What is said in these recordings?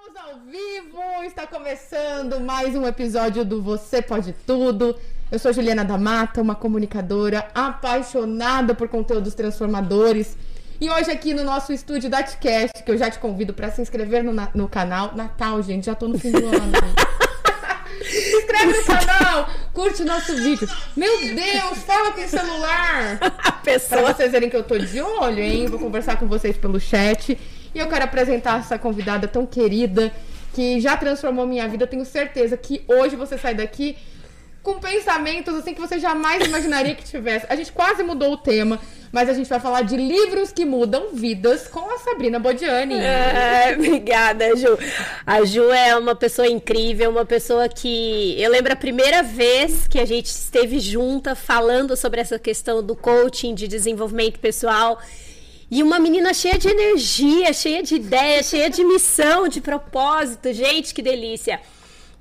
Estamos ao vivo, está começando mais um episódio do Você Pode Tudo. Eu sou Juliana da Mata, uma comunicadora apaixonada por conteúdos transformadores. E hoje aqui no nosso estúdio da Tcast, que eu já te convido para se inscrever no, no canal. Natal, gente, já tô no fim do ano. se inscreve no canal, curte o nosso vídeo. Meu Deus, fala com o celular. Pessoa. vocês verem que eu tô de olho, hein? Vou conversar com vocês pelo chat. E eu quero apresentar essa convidada tão querida que já transformou minha vida. Eu tenho certeza que hoje você sai daqui com pensamentos assim que você jamais imaginaria que tivesse. A gente quase mudou o tema, mas a gente vai falar de livros que mudam vidas com a Sabrina Bodiani. É, obrigada, Ju. A Ju é uma pessoa incrível, uma pessoa que. Eu lembro a primeira vez que a gente esteve junta falando sobre essa questão do coaching, de desenvolvimento pessoal. E uma menina cheia de energia, cheia de ideia, cheia de missão, de propósito. Gente, que delícia!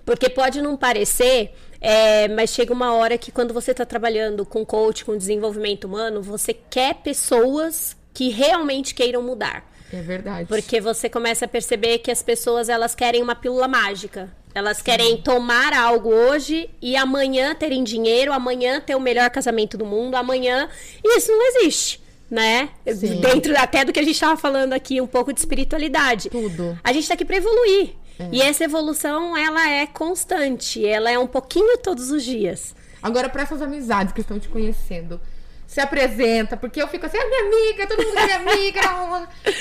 Porque pode não parecer, é, mas chega uma hora que quando você está trabalhando com coach, com desenvolvimento humano, você quer pessoas que realmente queiram mudar. É verdade. Porque você começa a perceber que as pessoas elas querem uma pílula mágica. Elas querem tomar algo hoje e amanhã terem dinheiro, amanhã ter o melhor casamento do mundo, amanhã. E isso não existe, né? Sim. Dentro até do que a gente estava falando aqui, um pouco de espiritualidade. Tudo. A gente está aqui para evoluir. E essa evolução, ela é constante. Ela é um pouquinho todos os dias. Agora, para essas amizades que estão te conhecendo, se apresenta, porque eu fico assim, é minha amiga, todo mundo é minha amiga.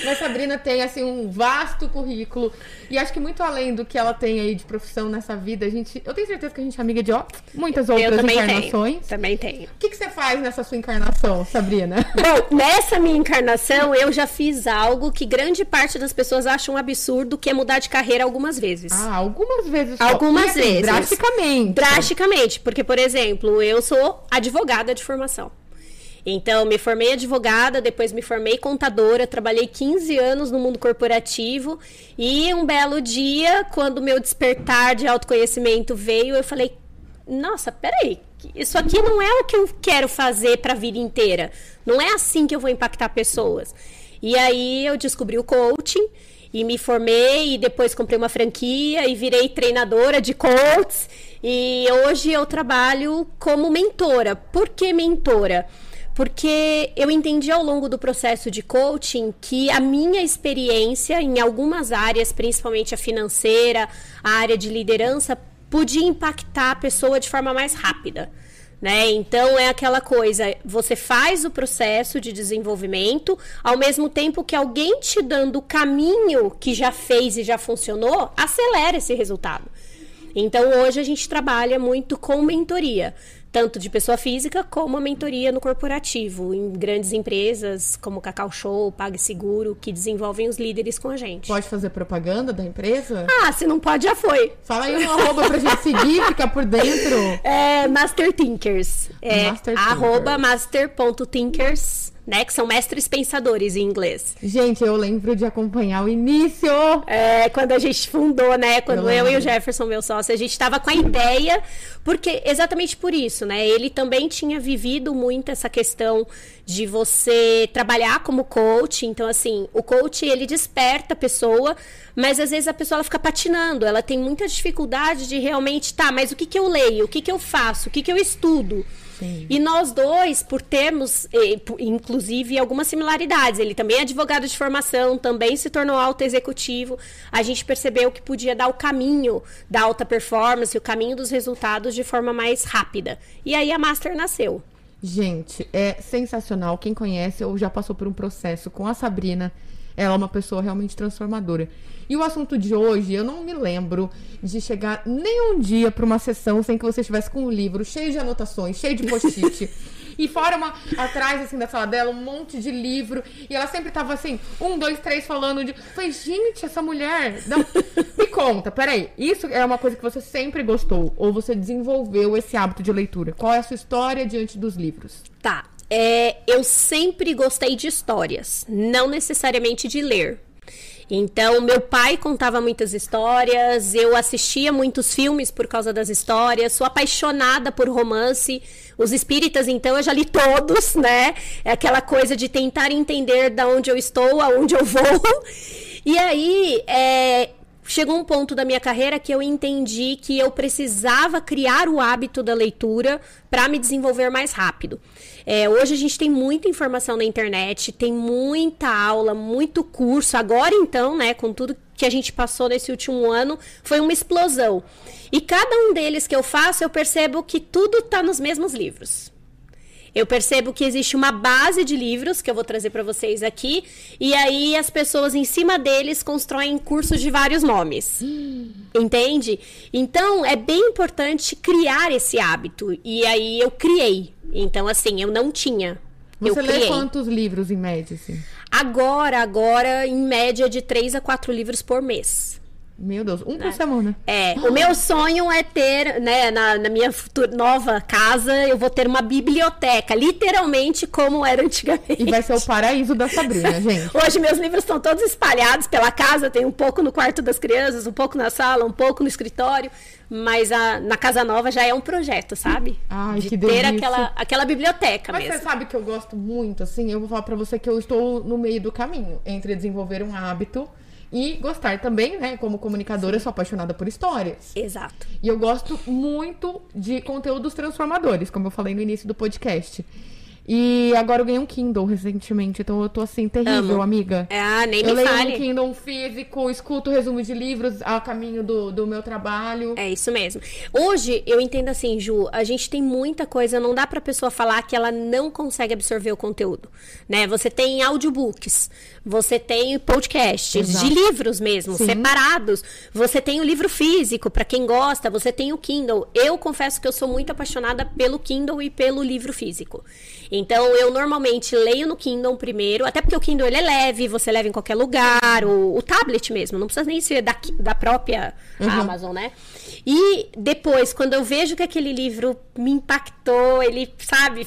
Mas Sabrina tem, assim, um vasto currículo. E acho que muito além do que ela tem aí de profissão nessa vida, a gente. Eu tenho certeza que a gente é amiga de ó, muitas outras também encarnações. tenho. Também tenho. O que, que você faz nessa sua encarnação, Sabrina? Bom, nessa minha encarnação, eu já fiz algo que grande parte das pessoas acham um absurdo, que é mudar de carreira algumas vezes. Ah, algumas vezes. Algumas assim, vezes. Drasticamente. Drasticamente, porque, por exemplo, eu sou advogada de formação. Então, me formei advogada, depois me formei contadora, trabalhei 15 anos no mundo corporativo e um belo dia, quando meu despertar de autoconhecimento veio, eu falei: Nossa, peraí, isso aqui não é o que eu quero fazer para a vida inteira. Não é assim que eu vou impactar pessoas. E aí eu descobri o coaching e me formei e depois comprei uma franquia e virei treinadora de coaches e hoje eu trabalho como mentora. Por que mentora? Porque eu entendi ao longo do processo de coaching que a minha experiência em algumas áreas, principalmente a financeira, a área de liderança, podia impactar a pessoa de forma mais rápida. Né? Então é aquela coisa, você faz o processo de desenvolvimento, ao mesmo tempo que alguém te dando o caminho que já fez e já funcionou, acelera esse resultado. Então hoje a gente trabalha muito com mentoria, tanto de pessoa física como a mentoria no corporativo, em grandes empresas como Cacau Show, PagSeguro, que desenvolvem os líderes com a gente. Pode fazer propaganda da empresa? Ah, se não pode, já foi. Fala aí um arroba pra gente seguir, ficar por dentro. É Master Thinkers. É Master Thinkers. arroba master.thinkers, né? Que são mestres pensadores em inglês. Gente, eu lembro de acompanhar o início. É, quando a gente fundou, né? Quando Eu eu, e o Jefferson, meu sócio, a gente estava com a ideia, porque exatamente por isso, né? Ele também tinha vivido muito essa questão de você trabalhar como coach. Então, assim, o coach ele desperta a pessoa, mas às vezes a pessoa ela fica patinando, ela tem muita dificuldade de realmente, tá, mas o que, que eu leio? O que, que eu faço? O que, que eu estudo? Sim. E nós dois, por termos, inclusive, algumas similaridades, ele também é advogado de formação, também se tornou alto executivo, a gente percebeu que podia dar o caminho da alta performance, o caminho dos resultados de forma mais rápida. E aí a Master nasceu. Gente, é sensacional. Quem conhece ou já passou por um processo com a Sabrina, ela é uma pessoa realmente transformadora. E o assunto de hoje, eu não me lembro de chegar nem um dia para uma sessão sem que você estivesse com um livro cheio de anotações, cheio de post-it. E fora uma, atrás, assim, da sala dela, um monte de livro. E ela sempre tava assim, um, dois, três, falando de. Falei, gente, essa mulher. Não... Me conta, peraí. Isso é uma coisa que você sempre gostou? Ou você desenvolveu esse hábito de leitura? Qual é a sua história diante dos livros? Tá. É, eu sempre gostei de histórias, não necessariamente de ler. Então, meu pai contava muitas histórias, eu assistia muitos filmes por causa das histórias, sou apaixonada por romance. Os espíritas, então, eu já li todos, né? É aquela coisa de tentar entender da onde eu estou, aonde eu vou. E aí, é, chegou um ponto da minha carreira que eu entendi que eu precisava criar o hábito da leitura para me desenvolver mais rápido. É, hoje a gente tem muita informação na internet, tem muita aula, muito curso. Agora, então, né, com tudo que a gente passou nesse último ano, foi uma explosão. E cada um deles que eu faço, eu percebo que tudo está nos mesmos livros. Eu percebo que existe uma base de livros que eu vou trazer para vocês aqui, e aí as pessoas em cima deles constroem cursos de vários nomes. Hum. Entende? Então é bem importante criar esse hábito. E aí eu criei. Então, assim, eu não tinha. Você eu lê criei. quantos livros em média, assim? Agora, agora, em média de três a quatro livros por mês. Meu Deus, um por é. semana. É, o meu sonho é ter, né, na, na minha futura, nova casa, eu vou ter uma biblioteca, literalmente como era antigamente. E vai ser o paraíso da Sabrina, gente. Hoje meus livros estão todos espalhados pela casa, tem um pouco no quarto das crianças, um pouco na sala, um pouco no escritório, mas a, na casa nova já é um projeto, sabe? Ai, De que ter aquela, aquela biblioteca mas mesmo. Mas você sabe que eu gosto muito, assim, eu vou falar para você que eu estou no meio do caminho entre desenvolver um hábito e gostar também, né? Como comunicadora, eu sou apaixonada por histórias. Exato. E eu gosto muito de conteúdos transformadores, como eu falei no início do podcast. E agora eu ganhei um Kindle recentemente, então eu tô assim, terrível, Amo. amiga. Ah, nem eu me leio fale. um Kindle físico, escuto resumo de livros a caminho do, do meu trabalho. É isso mesmo. Hoje, eu entendo assim, Ju, a gente tem muita coisa, não dá pra pessoa falar que ela não consegue absorver o conteúdo, né? Você tem audiobooks, você tem podcasts Exato. de livros mesmo, Sim. separados. Você tem o livro físico, para quem gosta, você tem o Kindle. Eu confesso que eu sou muito apaixonada pelo Kindle e pelo livro físico. Então, eu normalmente leio no Kindle primeiro, até porque o Kindle ele é leve, você leva em qualquer lugar, o, o tablet mesmo, não precisa nem ser da, da própria uhum. Amazon, né? E depois, quando eu vejo que aquele livro me impactou, ele, sabe,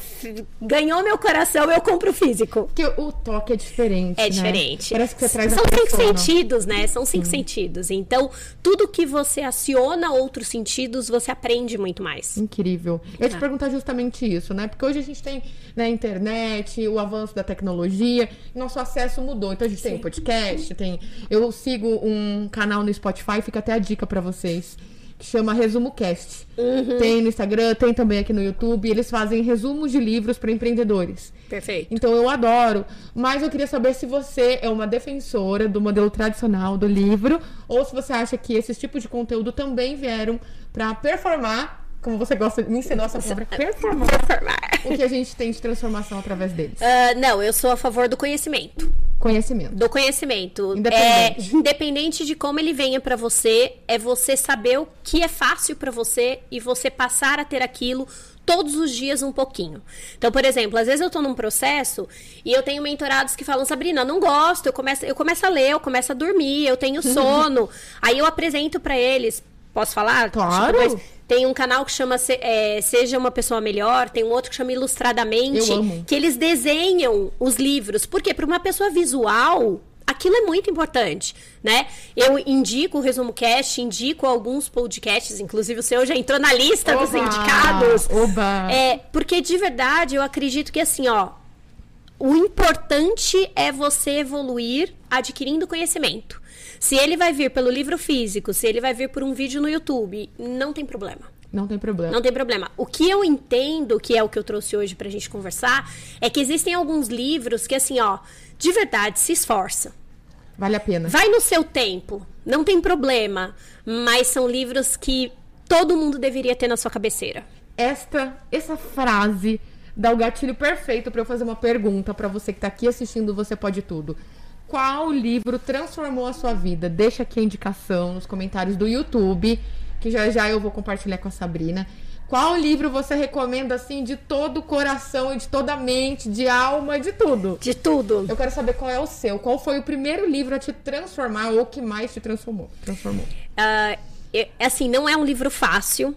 ganhou meu coração, eu compro físico. Porque o toque é diferente. É né? diferente. Parece que você traz São cinco sentidos, né? São cinco Sim. sentidos. Então, tudo que você aciona outros sentidos, você aprende muito mais. Incrível. Eu ia te ah. perguntar justamente isso, né? Porque hoje a gente tem na né, internet, o avanço da tecnologia, nosso acesso mudou. Então a gente Sim. tem podcast, tem. Eu sigo um canal no Spotify, fica até a dica para vocês que chama Resumo Cast. Uhum. Tem no Instagram, tem também aqui no YouTube. Eles fazem resumos de livros para empreendedores. Perfeito. Então eu adoro. Mas eu queria saber se você é uma defensora do modelo tradicional do livro ou se você acha que esses tipos de conteúdo também vieram para performar como você gosta, me ensinou essa palavra, performar, performar. o que a gente tem de transformação através deles. Uh, não, eu sou a favor do conhecimento. Conhecimento. Do conhecimento. Independente. É, independente de como ele venha para você, é você saber o que é fácil para você e você passar a ter aquilo todos os dias um pouquinho. Então, por exemplo, às vezes eu tô num processo e eu tenho mentorados que falam, Sabrina, não gosto, eu começo, eu começo a ler, eu começo a dormir, eu tenho sono. Aí eu apresento para eles, posso falar? Claro. Tipo, tem um canal que chama é, Seja uma Pessoa Melhor, tem um outro que chama Ilustradamente, que eles desenham os livros. Porque para uma pessoa visual, aquilo é muito importante, né? Eu indico o Resumo Cast, indico alguns podcasts, inclusive o seu já entrou na lista oba, dos indicados. Oba. É, porque de verdade eu acredito que assim, ó, o importante é você evoluir adquirindo conhecimento. Se ele vai vir pelo livro físico, se ele vai vir por um vídeo no YouTube, não tem problema. Não tem problema. Não tem problema. O que eu entendo, que é o que eu trouxe hoje pra gente conversar, é que existem alguns livros que, assim, ó, de verdade, se esforça. Vale a pena. Vai no seu tempo, não tem problema. Mas são livros que todo mundo deveria ter na sua cabeceira. Esta, essa frase dá o gatilho perfeito para eu fazer uma pergunta para você que tá aqui assistindo Você Pode Tudo. Qual livro transformou a sua vida? Deixa aqui a indicação nos comentários do YouTube, que já já eu vou compartilhar com a Sabrina. Qual livro você recomenda, assim, de todo o coração e de toda a mente, de alma, de tudo? De tudo. Eu quero saber qual é o seu. Qual foi o primeiro livro a te transformar ou que mais te transformou? transformou? Uh, assim, não é um livro fácil.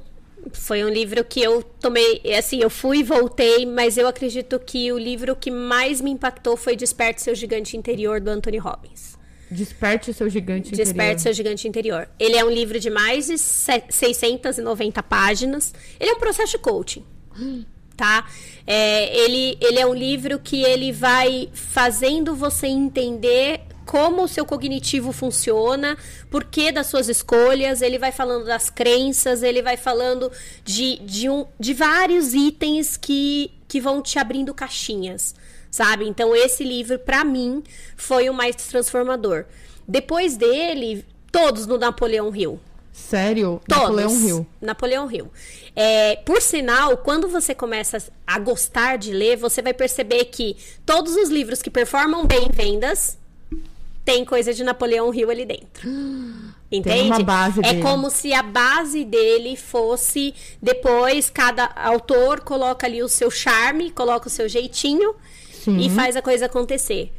Foi um livro que eu tomei, assim, eu fui e voltei, mas eu acredito que o livro que mais me impactou foi Desperte Seu Gigante Interior, do Anthony Robbins. Desperte Seu Gigante Interior. Desperte Seu Gigante Interior. Ele é um livro de mais de 690 páginas. Ele é um processo de coaching. Tá? É, ele, ele é um livro que ele vai fazendo você entender como o seu cognitivo funciona, por que das suas escolhas, ele vai falando das crenças, ele vai falando de, de, um, de vários itens que, que vão te abrindo caixinhas, sabe? Então, esse livro, para mim, foi o mais transformador. Depois dele, todos no Napoleão Hill. Sério? Todos. Napoleão Hill. Napoleão Hill. É, por sinal, quando você começa a gostar de ler, você vai perceber que todos os livros que performam bem em vendas tem coisa de Napoleão Hill ali dentro. Entende? Tem uma base é como se a base dele fosse depois cada autor coloca ali o seu charme, coloca o seu jeitinho Sim. e faz a coisa acontecer.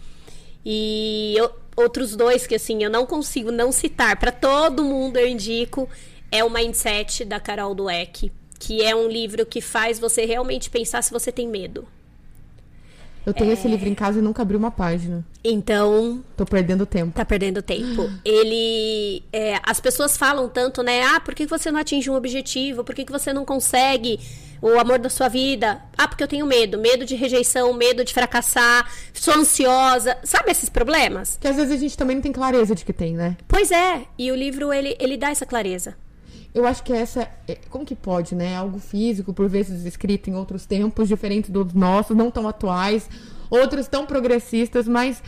E eu- outros dois que assim eu não consigo não citar, para todo mundo eu indico, é o Mindset da Carol Dweck, que é um livro que faz você realmente pensar se você tem medo. Eu tenho É. esse livro em casa e nunca abri uma página. Então, Tô perdendo tempo. tá perdendo tempo. Ele. é, as pessoas falam tanto, né? Ah, por que você não atinge um objetivo? Por que, que você não consegue o amor da sua vida? Ah, porque eu tenho medo. Medo de rejeição, medo de fracassar, sou ansiosa. Sabe esses problemas? Que às vezes a gente também não tem clareza de que tem, né? Pois é. E o livro, ele, ele dá essa clareza. Eu acho que essa. é- Como que pode, né? Algo físico, por vezes escrito em outros tempos, diferentes dos nossos, não tão atuais, outros tão progressistas, mas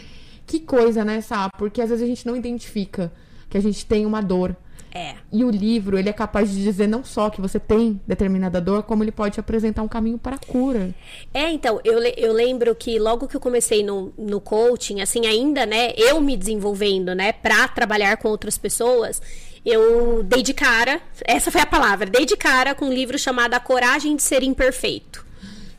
que coisa, né, Sá? Porque às vezes a gente não identifica que a gente tem uma dor. É. E o livro, ele é capaz de dizer não só que você tem determinada dor, como ele pode apresentar um caminho para a cura. É, então, eu, eu lembro que logo que eu comecei no, no coaching, assim, ainda, né, eu me desenvolvendo, né, pra trabalhar com outras pessoas, eu dei de cara, essa foi a palavra, dei de cara com um livro chamado A Coragem de Ser Imperfeito.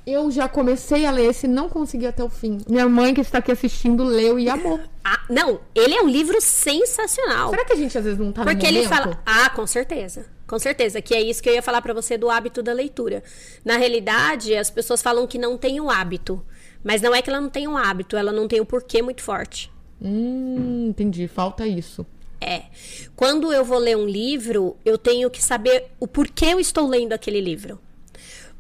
Eu já comecei a ler esse, não consegui até o fim. Minha mãe, que está aqui assistindo, leu e amou. Ah, não, ele é um livro sensacional. Será que a gente às vezes não tá Porque ele fala. Ah, com certeza. Com certeza. Que é isso que eu ia falar pra você do hábito da leitura. Na realidade, as pessoas falam que não tem o hábito. Mas não é que ela não tem um hábito, ela não tem o porquê muito forte. Hum, entendi. Falta isso. É. Quando eu vou ler um livro, eu tenho que saber o porquê eu estou lendo aquele livro.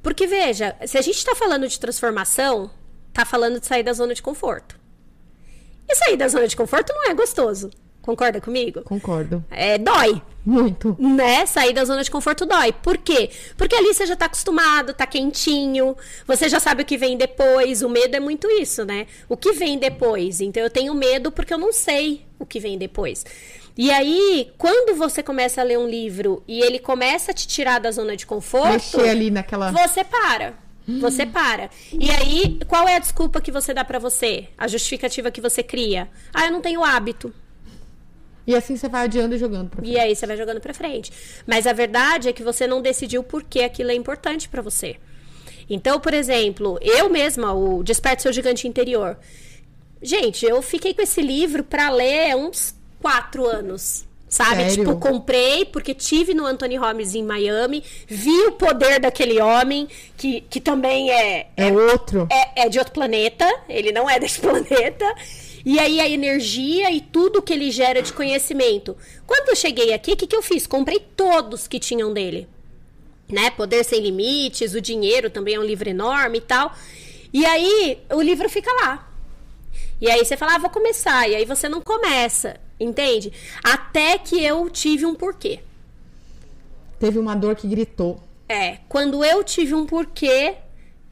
Porque, veja, se a gente está falando de transformação, tá falando de sair da zona de conforto. E sair da zona de conforto não é gostoso. Concorda comigo? Concordo. É, dói. Muito. né? Sair da zona de conforto dói. Por quê? Porque ali você já tá acostumado, tá quentinho, você já sabe o que vem depois. O medo é muito isso, né? O que vem depois. Então eu tenho medo porque eu não sei o que vem depois. E aí, quando você começa a ler um livro e ele começa a te tirar da zona de conforto, Mexer ali naquela. você para. Você para. E aí, qual é a desculpa que você dá pra você? A justificativa que você cria? Ah, eu não tenho hábito. E assim você vai adiando e jogando pra E aí você vai jogando pra frente. Mas a verdade é que você não decidiu por que aquilo é importante pra você. Então, por exemplo, eu mesma, o Desperte Seu Gigante Interior. Gente, eu fiquei com esse livro pra ler uns quatro anos. Sabe? Sério? Tipo, comprei porque tive no Anthony Holmes em Miami, vi o poder daquele homem, que, que também é, É outro. é, é de outro planeta, ele não é desse planeta. E aí a energia e tudo que ele gera de conhecimento. Quando eu cheguei aqui, o que, que eu fiz? Comprei todos que tinham dele. Né? Poder Sem Limites, O Dinheiro também é um livro enorme e tal. E aí o livro fica lá. E aí você fala, ah, vou começar. E aí você não começa, entende? Até que eu tive um porquê. Teve uma dor que gritou. É, quando eu tive um porquê,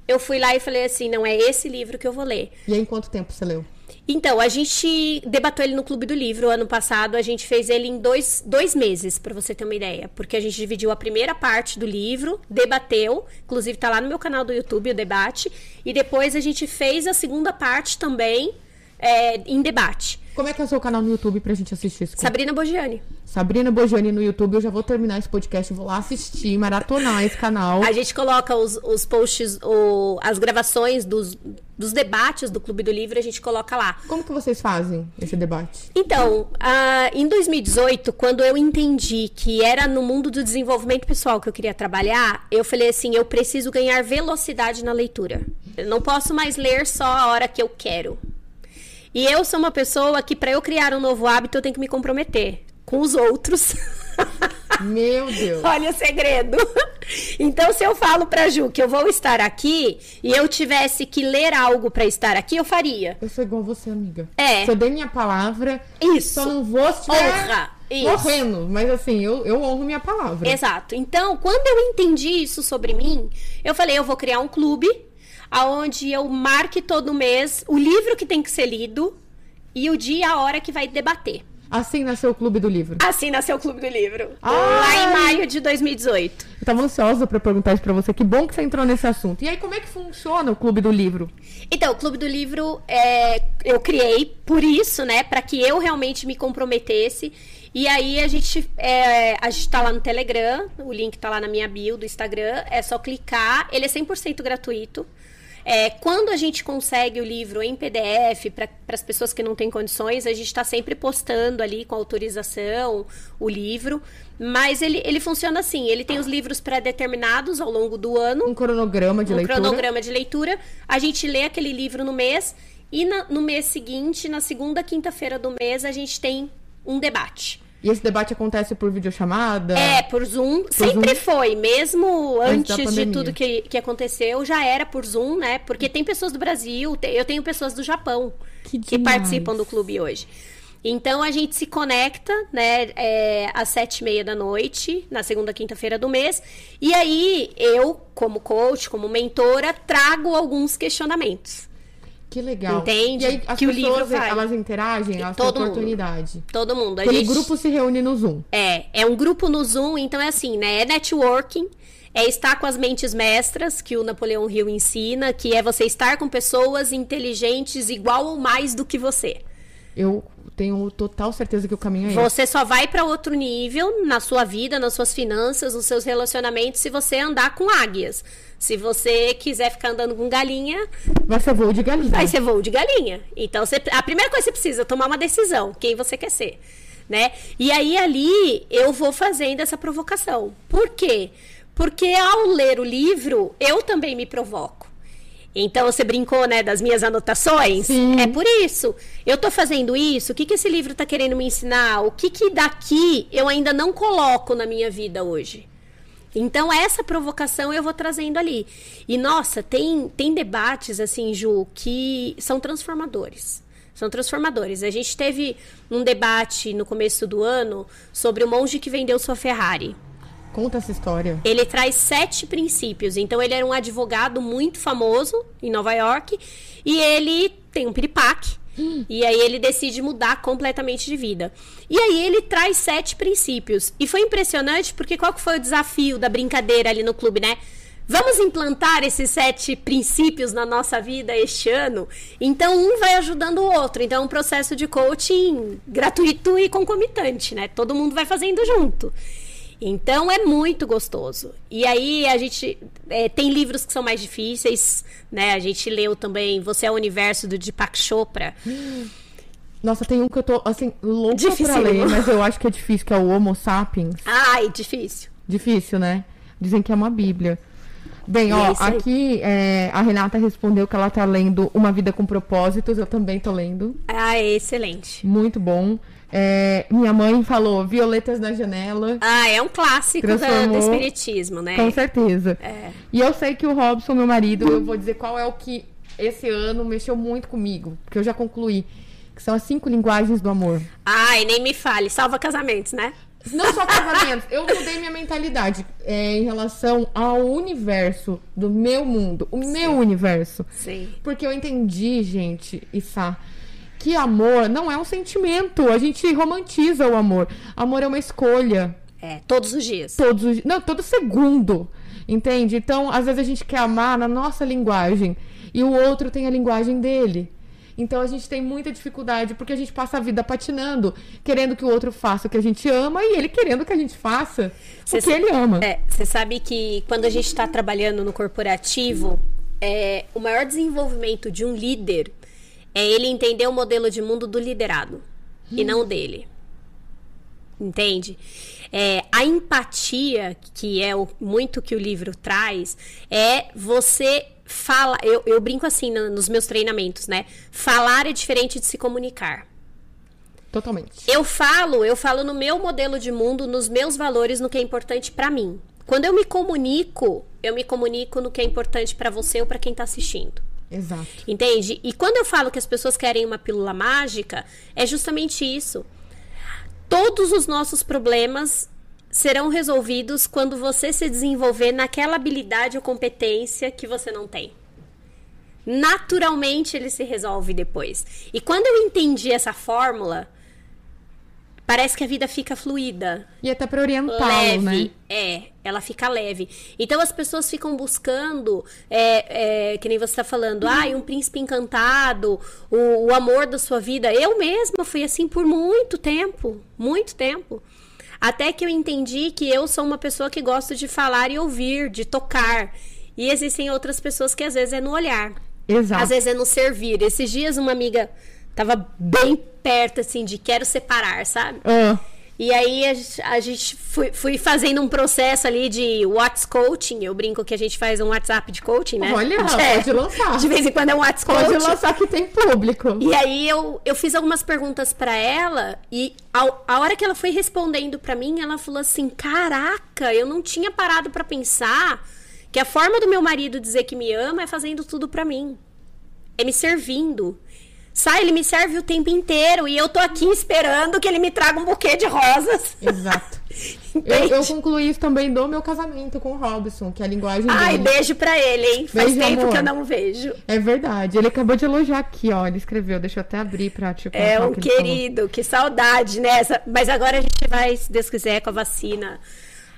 eu fui lá e falei assim, não é esse livro que eu vou ler. E aí, em quanto tempo você leu? Então, a gente debateu ele no Clube do Livro ano passado. A gente fez ele em dois, dois meses, pra você ter uma ideia. Porque a gente dividiu a primeira parte do livro, debateu, inclusive tá lá no meu canal do YouTube o debate. E depois a gente fez a segunda parte também é, em debate. Como é que é o seu canal no YouTube pra gente assistir isso? Sabrina Bogiani. Sabrina Bojani no YouTube. Eu já vou terminar esse podcast, vou lá assistir, maratonar esse canal. A gente coloca os, os posts, o- as gravações dos, dos debates do Clube do Livro, a gente coloca lá. Como que vocês fazem esse debate? Então, ah, em 2018, quando eu entendi que era no mundo do desenvolvimento pessoal que eu queria trabalhar, eu falei assim: eu preciso ganhar velocidade na leitura. Eu não posso mais ler só a hora que eu quero. E eu sou uma pessoa que, para eu criar um novo hábito, eu tenho que me comprometer com os outros. Meu Deus. Olha o segredo. Então, se eu falo pra Ju que eu vou estar aqui e eu tivesse que ler algo pra estar aqui, eu faria. Eu sou igual você, amiga. É. Se eu dei minha palavra, Isso. só não vou se Honra. Isso. morrendo. Mas assim, eu, eu honro minha palavra. Exato. Então, quando eu entendi isso sobre mim, eu falei, eu vou criar um clube aonde eu marque todo mês o livro que tem que ser lido e o dia e a hora que vai debater. Assim nasceu o Clube do Livro. Assim nasceu o Clube do Livro. Ai. Lá em maio de 2018. Eu tava ansiosa pra perguntar isso pra você. Que bom que você entrou nesse assunto. E aí, como é que funciona o Clube do Livro? Então, o Clube do Livro é, eu criei por isso, né? Para que eu realmente me comprometesse. E aí a gente, é, a gente tá lá no Telegram, o link tá lá na minha bio do Instagram, é só clicar, ele é 100% gratuito. É, quando a gente consegue o livro em PDF para as pessoas que não têm condições, a gente está sempre postando ali com autorização o livro. Mas ele, ele funciona assim: ele tem os livros pré-determinados ao longo do ano Um cronograma de um leitura. cronograma de leitura. A gente lê aquele livro no mês e na- no mês seguinte, na segunda quinta-feira do mês, a gente tem um debate. E esse debate acontece por videochamada? É, por Zoom. Sempre Zoom? foi. Mesmo Antes antes de tudo que, que aconteceu, já era por Zoom, né? Porque tem pessoas do Brasil, eu tenho pessoas do Japão Que que, participam do clube hoje. Então a gente se conecta, né, é, às sete e meia da noite, na segunda quinta-feira do mês. E aí eu, como coach, como mentora, trago alguns questionamentos. Que legal. Entende? E aí, as Que o pessoas, livro vai. elas interagem, elas Todo têm mundo. oportunidade. Todo mundo. A Aquele gente... grupo se reúne no Zoom. É, é um grupo no Zoom, então é assim, né? É networking, é estar com as mentes mestras, que o Napoleão Hill ensina, que é você estar com pessoas inteligentes igual ou mais do que você. Eu tenho total certeza que o caminho é esse. Você só vai para outro nível na sua vida, nas suas finanças, nos seus relacionamentos, se você andar com águias. Se você quiser ficar andando com galinha, Vai ser voo de galinha. Aí você voa de galinha. Então, você- a primeira coisa que você precisa é tomar uma decisão, quem você quer ser, né? E aí ali eu vou fazendo essa provocação. Por quê? Porque ao ler o livro, eu também me provoco. Então você brincou, né, das minhas anotações? Sim. É por isso. Eu tô fazendo isso, o que, que esse livro tá querendo me ensinar? O que, que daqui eu ainda não coloco na minha vida hoje? Então, essa provocação eu vou trazendo ali. E, nossa, tem, tem debates, assim, Ju, que são transformadores. São transformadores. A gente teve um debate no começo do ano sobre o monge que vendeu sua Ferrari. Conta essa história. Ele traz sete princípios. Então, ele era um advogado muito famoso em Nova York e ele tem um piripaque. E aí ele decide mudar completamente de vida. E aí ele traz sete princípios. E foi impressionante porque qual que foi o desafio da brincadeira ali no clube, né? Vamos implantar esses sete princípios na nossa vida este ano? Então um vai ajudando o outro. Então é um processo de coaching gratuito e concomitante, né? Todo mundo vai fazendo junto. Então é muito gostoso. E aí a gente é, tem livros que são mais difíceis, né? A gente leu também Você é o Universo do Deepak Chopra. Nossa, tem um que eu tô, assim, louca pra Dificílimo. ler, mas eu acho que é difícil, que é o Homo Sapiens. Ai, difícil. Difícil, né? Dizem que é uma bíblia. Bem, ó, é aqui é, a Renata respondeu que ela tá lendo Uma Vida com Propósitos. Eu também tô lendo. Ah, é excelente. Muito bom. É, minha mãe falou Violetas na Janela. Ah, é um clássico da- do espiritismo, né? Com certeza. É. E eu sei que o Robson, meu marido, eu vou dizer qual é o que esse ano mexeu muito comigo, porque eu já concluí. Que são as cinco linguagens do amor. Ai, nem me fale. Salva casamentos, né? Não só casamentos, eu mudei minha mentalidade é, em relação ao universo do meu mundo, o meu universo. Sim. Porque eu entendi, gente, Issa, que amor não é um sentimento. A gente romantiza o amor. Amor é uma escolha. É, todos os dias. Todos os, não, todo segundo. Entende? Então, às vezes a gente quer amar na nossa linguagem e o outro tem a linguagem dele. Então a gente tem muita dificuldade porque a gente passa a vida patinando, querendo que o outro faça o que a gente ama e ele querendo que a gente faça Cê o que ele ama. É, você sabe que quando a gente está trabalhando no corporativo, é, o maior desenvolvimento de um líder é ele entender o modelo de mundo do liderado e não dele. Entende? É, a empatia, que é o, muito que o livro traz, é você fala. Eu, eu brinco assim no- nos meus treinamentos, né? Falar é diferente de se comunicar. Totalmente. Eu falo, eu falo no meu modelo de mundo, nos meus valores, no que é importante pra mim. Quando eu me comunico, eu me comunico no que é importante pra você ou pra quem tá assistindo. Exato. Entende? E quando eu falo que as pessoas querem uma pílula mágica, é justamente isso. Todos os nossos problemas serão resolvidos quando você se desenvolver naquela habilidade ou competência que você não tem. Naturalmente ele se resolve depois. E quando eu entendi essa fórmula, parece que a vida fica fluida. E até pra orientá-lo, né? É, ela fica leve. Então as pessoas ficam buscando, é, é, que nem você está falando, ah, um príncipe encantado, o, o amor da sua vida. Eu mesma fui assim por muito tempo, muito tempo. Até que eu entendi que eu sou uma pessoa que gosto de falar e ouvir, de tocar. E existem outras pessoas que às vezes é no olhar. Exato. Às vezes é no servir. Esses dias uma amiga tava bem perto, assim, de quero separar, sabe? Ah, E aí a, gente- a gente fui, fui fazendo um processo ali de Whats Coaching. Eu brinco que a gente faz um WhatsApp de coaching, né? Olha, É, pode lançar. De vez em quando é um Whats Pode Coaching. lançar que tem público. E aí eu, eu fiz algumas perguntas pra ela e ao- a hora que ela foi respondendo pra mim, ela falou assim: "Caraca, eu não tinha parado pra pensar que a forma do meu marido dizer que me ama é fazendo tudo pra mim. É me servindo. Sai, ele me serve o tempo inteiro e eu tô aqui esperando que ele me traga um buquê de rosas. Exato. Eu, eu concluí isso também do meu casamento com o Robson, que é a linguagem Ai, dele. beijo pra ele, hein? Faz Beijo, tempo amor. que eu não vejo. É verdade. Ele acabou de elogiar aqui, ó. Ele escreveu. Deixa eu até abrir pra te É um que querido, que saudade, né? Mas agora a gente vai, se Deus quiser, com a vacina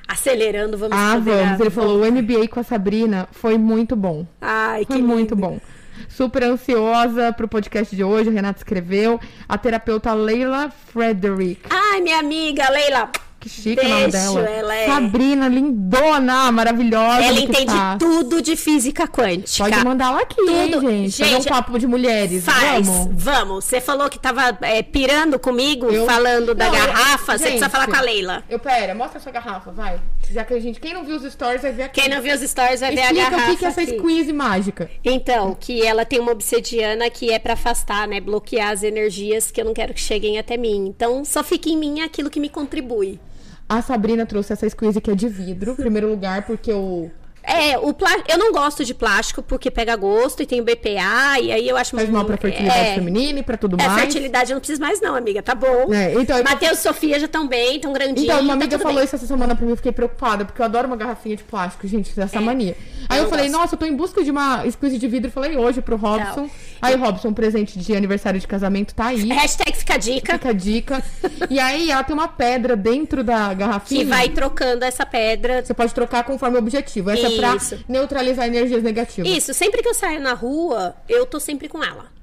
acelerando, vamos Ah, vamos. Ele falou, o MBA com a Sabrina foi muito bom. Ai, que Foi muito lindo. bom. Super ansiosa pro podcast de hoje, o Renato escreveu. A terapeuta Leila Frederick. Ai, minha amiga Leila. Que chique o nome dela. ela é- Sabrina, lindona, maravilhosa. Ela entende faz. tudo de física quântica. Pode mandar ela aqui, hein, Tudo. gente. Fazer um Gente, papo de mulheres. Faz, Vamos? vamos. Você falou que tava é, pirando comigo, Eu- falando da Não, eu- garrafa. Você precisa gente, falar com a Leila. Eu, pera, mostra a sua garrafa, vai. Já que a gente, quem não viu os stories vai ver aqui. Quem não viu os stories vai ver a Explica garrafa. o que, que é essa aqui. squeeze mágica. Então, que ela tem uma obsidiana que é pra afastar, né? Bloquear as energias que eu não quero que cheguem até mim. Então, só fica em mim aquilo que me contribui. A Sabrina trouxe essa squeeze que é de vidro, primeiro lugar, porque o. É, o plá... eu não gosto de plástico porque pega gosto e tem o BPA, e aí eu acho Faz mal pra fertilidade é, feminina e pra tudo É, mais. fertilidade eu não preciso mais, não, amiga. Tá bom. É, então, eu- Matheus e Sofia já estão bem, estão grandinhos. Então, uma tá amiga tudo falou bem. isso essa semana pra mim, eu fiquei preocupada, porque eu adoro uma garrafinha de plástico, gente, dessa mania. Aí eu eu, falei, gosto. nossa, eu tô em busca de uma squeeze de vidro, falei hoje pro Robson. Não. Aí, Robson, presente de aniversário de casamento tá aí. Hashtag fica a dica. Fica a dica. e aí, ela tem uma pedra dentro da garrafinha. Que vai trocando essa pedra. Você pode trocar conforme o objetivo. Essa pra neutralizar energias negativas. Isso, sempre que eu saio na rua, eu tô sempre com ela.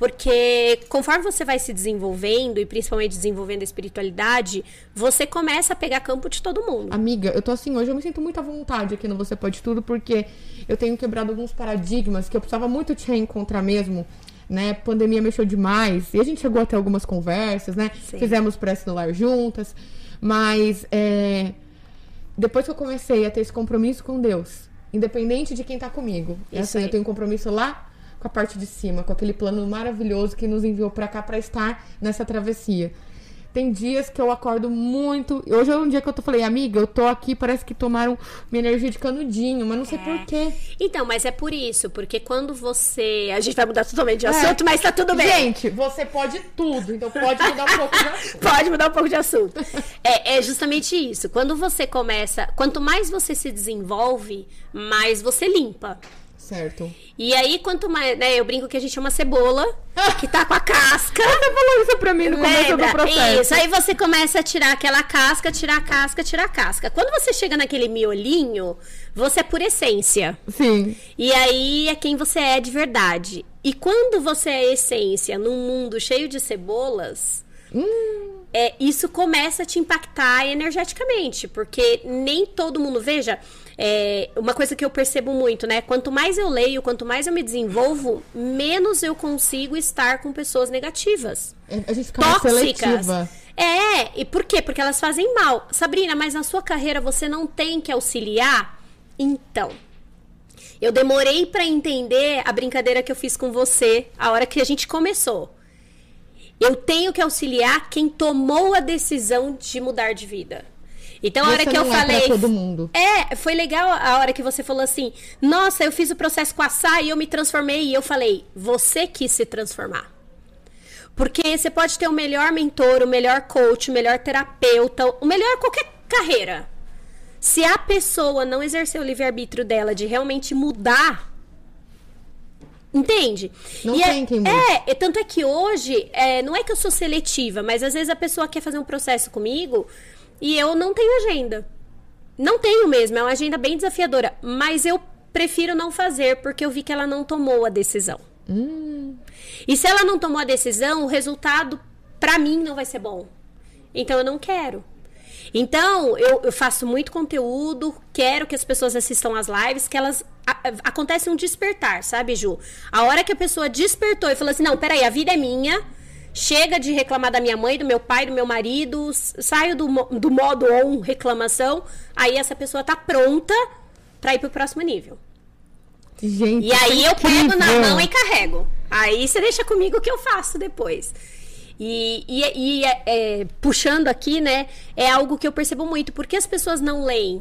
Porque conforme você vai se desenvolvendo, e principalmente desenvolvendo a espiritualidade, você começa a pegar campo de todo mundo. Amiga, eu tô assim hoje, eu me sinto muito à vontade aqui no Você Pode Tudo, porque eu tenho quebrado alguns paradigmas que eu precisava muito te reencontrar mesmo. Né? Pandemia mexeu demais. E a gente chegou até algumas conversas, né? Sim. Fizemos prece no lar juntas. Mas é, depois que eu comecei a ter esse compromisso com Deus, independente de quem tá comigo, Isso assim, aí. eu tenho um compromisso lá com a parte de cima, com aquele plano maravilhoso que nos enviou pra cá pra estar nessa travessia. Tem dias que eu acordo muito. Hoje é um dia que eu tô falei, amiga, eu tô aqui, parece que tomaram minha energia de canudinho, mas não sei por quê. Então, mas é por isso, porque quando você. A gente vai mudar totalmente de É. assunto, mas tá tudo bem. Gente, você pode tudo, então pode mudar um pouco de assunto. Pode mudar um pouco de assunto. É, é justamente isso. Quando você começa. Quanto mais você se desenvolve, mais você limpa. Certo. E aí, quanto mais. Né, eu brinco que a gente é uma cebola que tá com a casca. Você falou isso pra mim no começo Lembra? do processo. Isso, aí você começa a tirar aquela casca, tirar a casca, tirar a casca. Quando você chega naquele miolinho, você é por essência. Sim. E aí é quem você é de verdade. E quando você é essência num mundo cheio de cebolas, Hum, é, isso começa a te impactar energeticamente, porque nem todo mundo. Veja, é, uma coisa que eu percebo muito, né? Quanto mais eu leio, quanto mais eu me desenvolvo, menos eu consigo estar com pessoas negativas. a gente fica Tóxicas. É, e por quê? Porque elas fazem mal. Sabrina, mas na sua carreira você não tem que auxiliar? Então. Eu demorei pra entender a brincadeira que eu fiz com você a hora que a gente começou. Eu tenho que auxiliar quem tomou a decisão de mudar de vida. Então, a hora que eu é pra falei. todo mundo. É, foi legal a hora que você falou assim: Nossa, eu fiz o processo com a Sá e eu me transformei. E eu falei: Você quis se transformar. Porque você pode ter o melhor mentor, o melhor coach, o melhor terapeuta, o melhor qualquer carreira. Se a pessoa não exercer o livre-arbítrio dela de realmente mudar. Entende? Não E tem é, quem mude. É, e tanto é que hoje, é, não é que eu sou seletiva, mas às vezes a pessoa quer fazer um processo comigo e eu não tenho agenda. Não tenho mesmo, é uma agenda bem desafiadora. Mas eu prefiro não fazer porque eu vi que ela não tomou a decisão. E se ela não tomou a decisão, o resultado pra mim não vai ser bom. Então eu não quero. Então, eu, eu faço muito conteúdo, quero que as pessoas assistam às lives, que elas. a- a- acontece um despertar, sabe, Ju? A hora que a pessoa despertou e falou assim: não, peraí, a vida é minha, chega de reclamar da minha mãe, do meu pai, do meu marido, saio do, do modo on reclamação, aí essa pessoa tá pronta pra ir pro próximo nível. Gente, E aí é eu pego na mão e carrego. Aí você deixa comigo que eu faço depois. E, e, e, é, é, puxando aqui, né, é algo que eu percebo muito. Por que as pessoas não leem?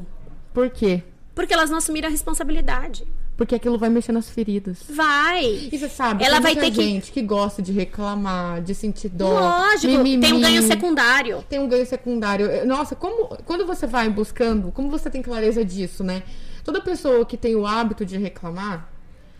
Por quê? Porque elas não assumiram a responsabilidade. Porque aquilo vai mexer nas feridas. Vai. E você sabe, Ela tem vai ter que- gente que... gosta de reclamar, de sentir dó. Lógico, mimimi, tem um ganho secundário. Tem um ganho secundário. Nossa, como quando você vai buscando, como você tem clareza disso, né? Toda pessoa que tem o hábito de reclamar,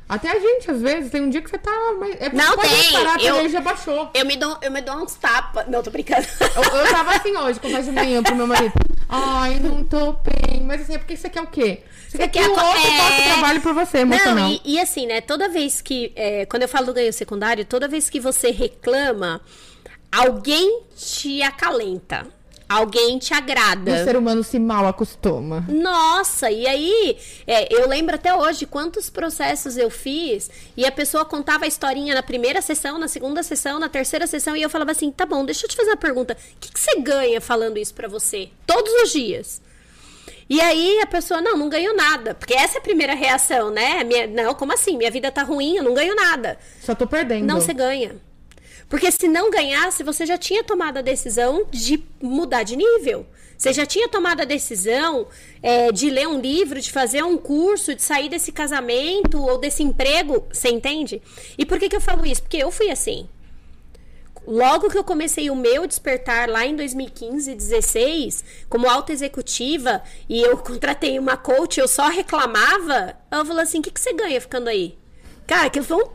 até a gente, às vezes, tem um dia que você tá. mas- É, Não pode tem, Parar, a eu- energia baixou. Eu me dou, eu me dou uns tapas. Não, tô brincando. Eu, eu tava assim hoje, com mais de manhã pro meu marido. Ai, não tô bem. Mas assim, é porque você quer o quê? Você, quer que o outro é. faça trabalho por você, emocional. Não, e, e assim, né? Toda vez que. é, quando eu falo do ganho secundário, toda vez que você reclama, alguém te acalenta. Alguém te agrada. O ser humano se mal acostuma. Nossa, e aí, é, eu lembro até hoje quantos processos eu fiz e a pessoa contava a historinha na primeira sessão, na segunda sessão, na terceira sessão e eu falava assim: tá bom, deixa eu te fazer uma pergunta. O que, que você ganha falando isso pra você? Todos os dias. E aí a pessoa, não, não ganho nada. Porque essa é a primeira reação, né? Minha- não, como assim? Minha vida tá ruim, eu não ganho nada. Só tô perdendo. Não, você ganha. Porque se não ganhasse, você já tinha tomado a decisão de mudar de nível. Você já tinha tomado a decisão é, de ler um livro, de fazer um curso, de sair desse casamento ou desse emprego. Você entende? E por que, que eu falo isso? Porque eu fui assim. Logo que eu comecei o meu despertar lá em 2015, 16, como alta executiva, e eu contratei uma coach, eu só reclamava, ela falou assim: o que, que você ganha ficando aí? Cara, aquilo foi um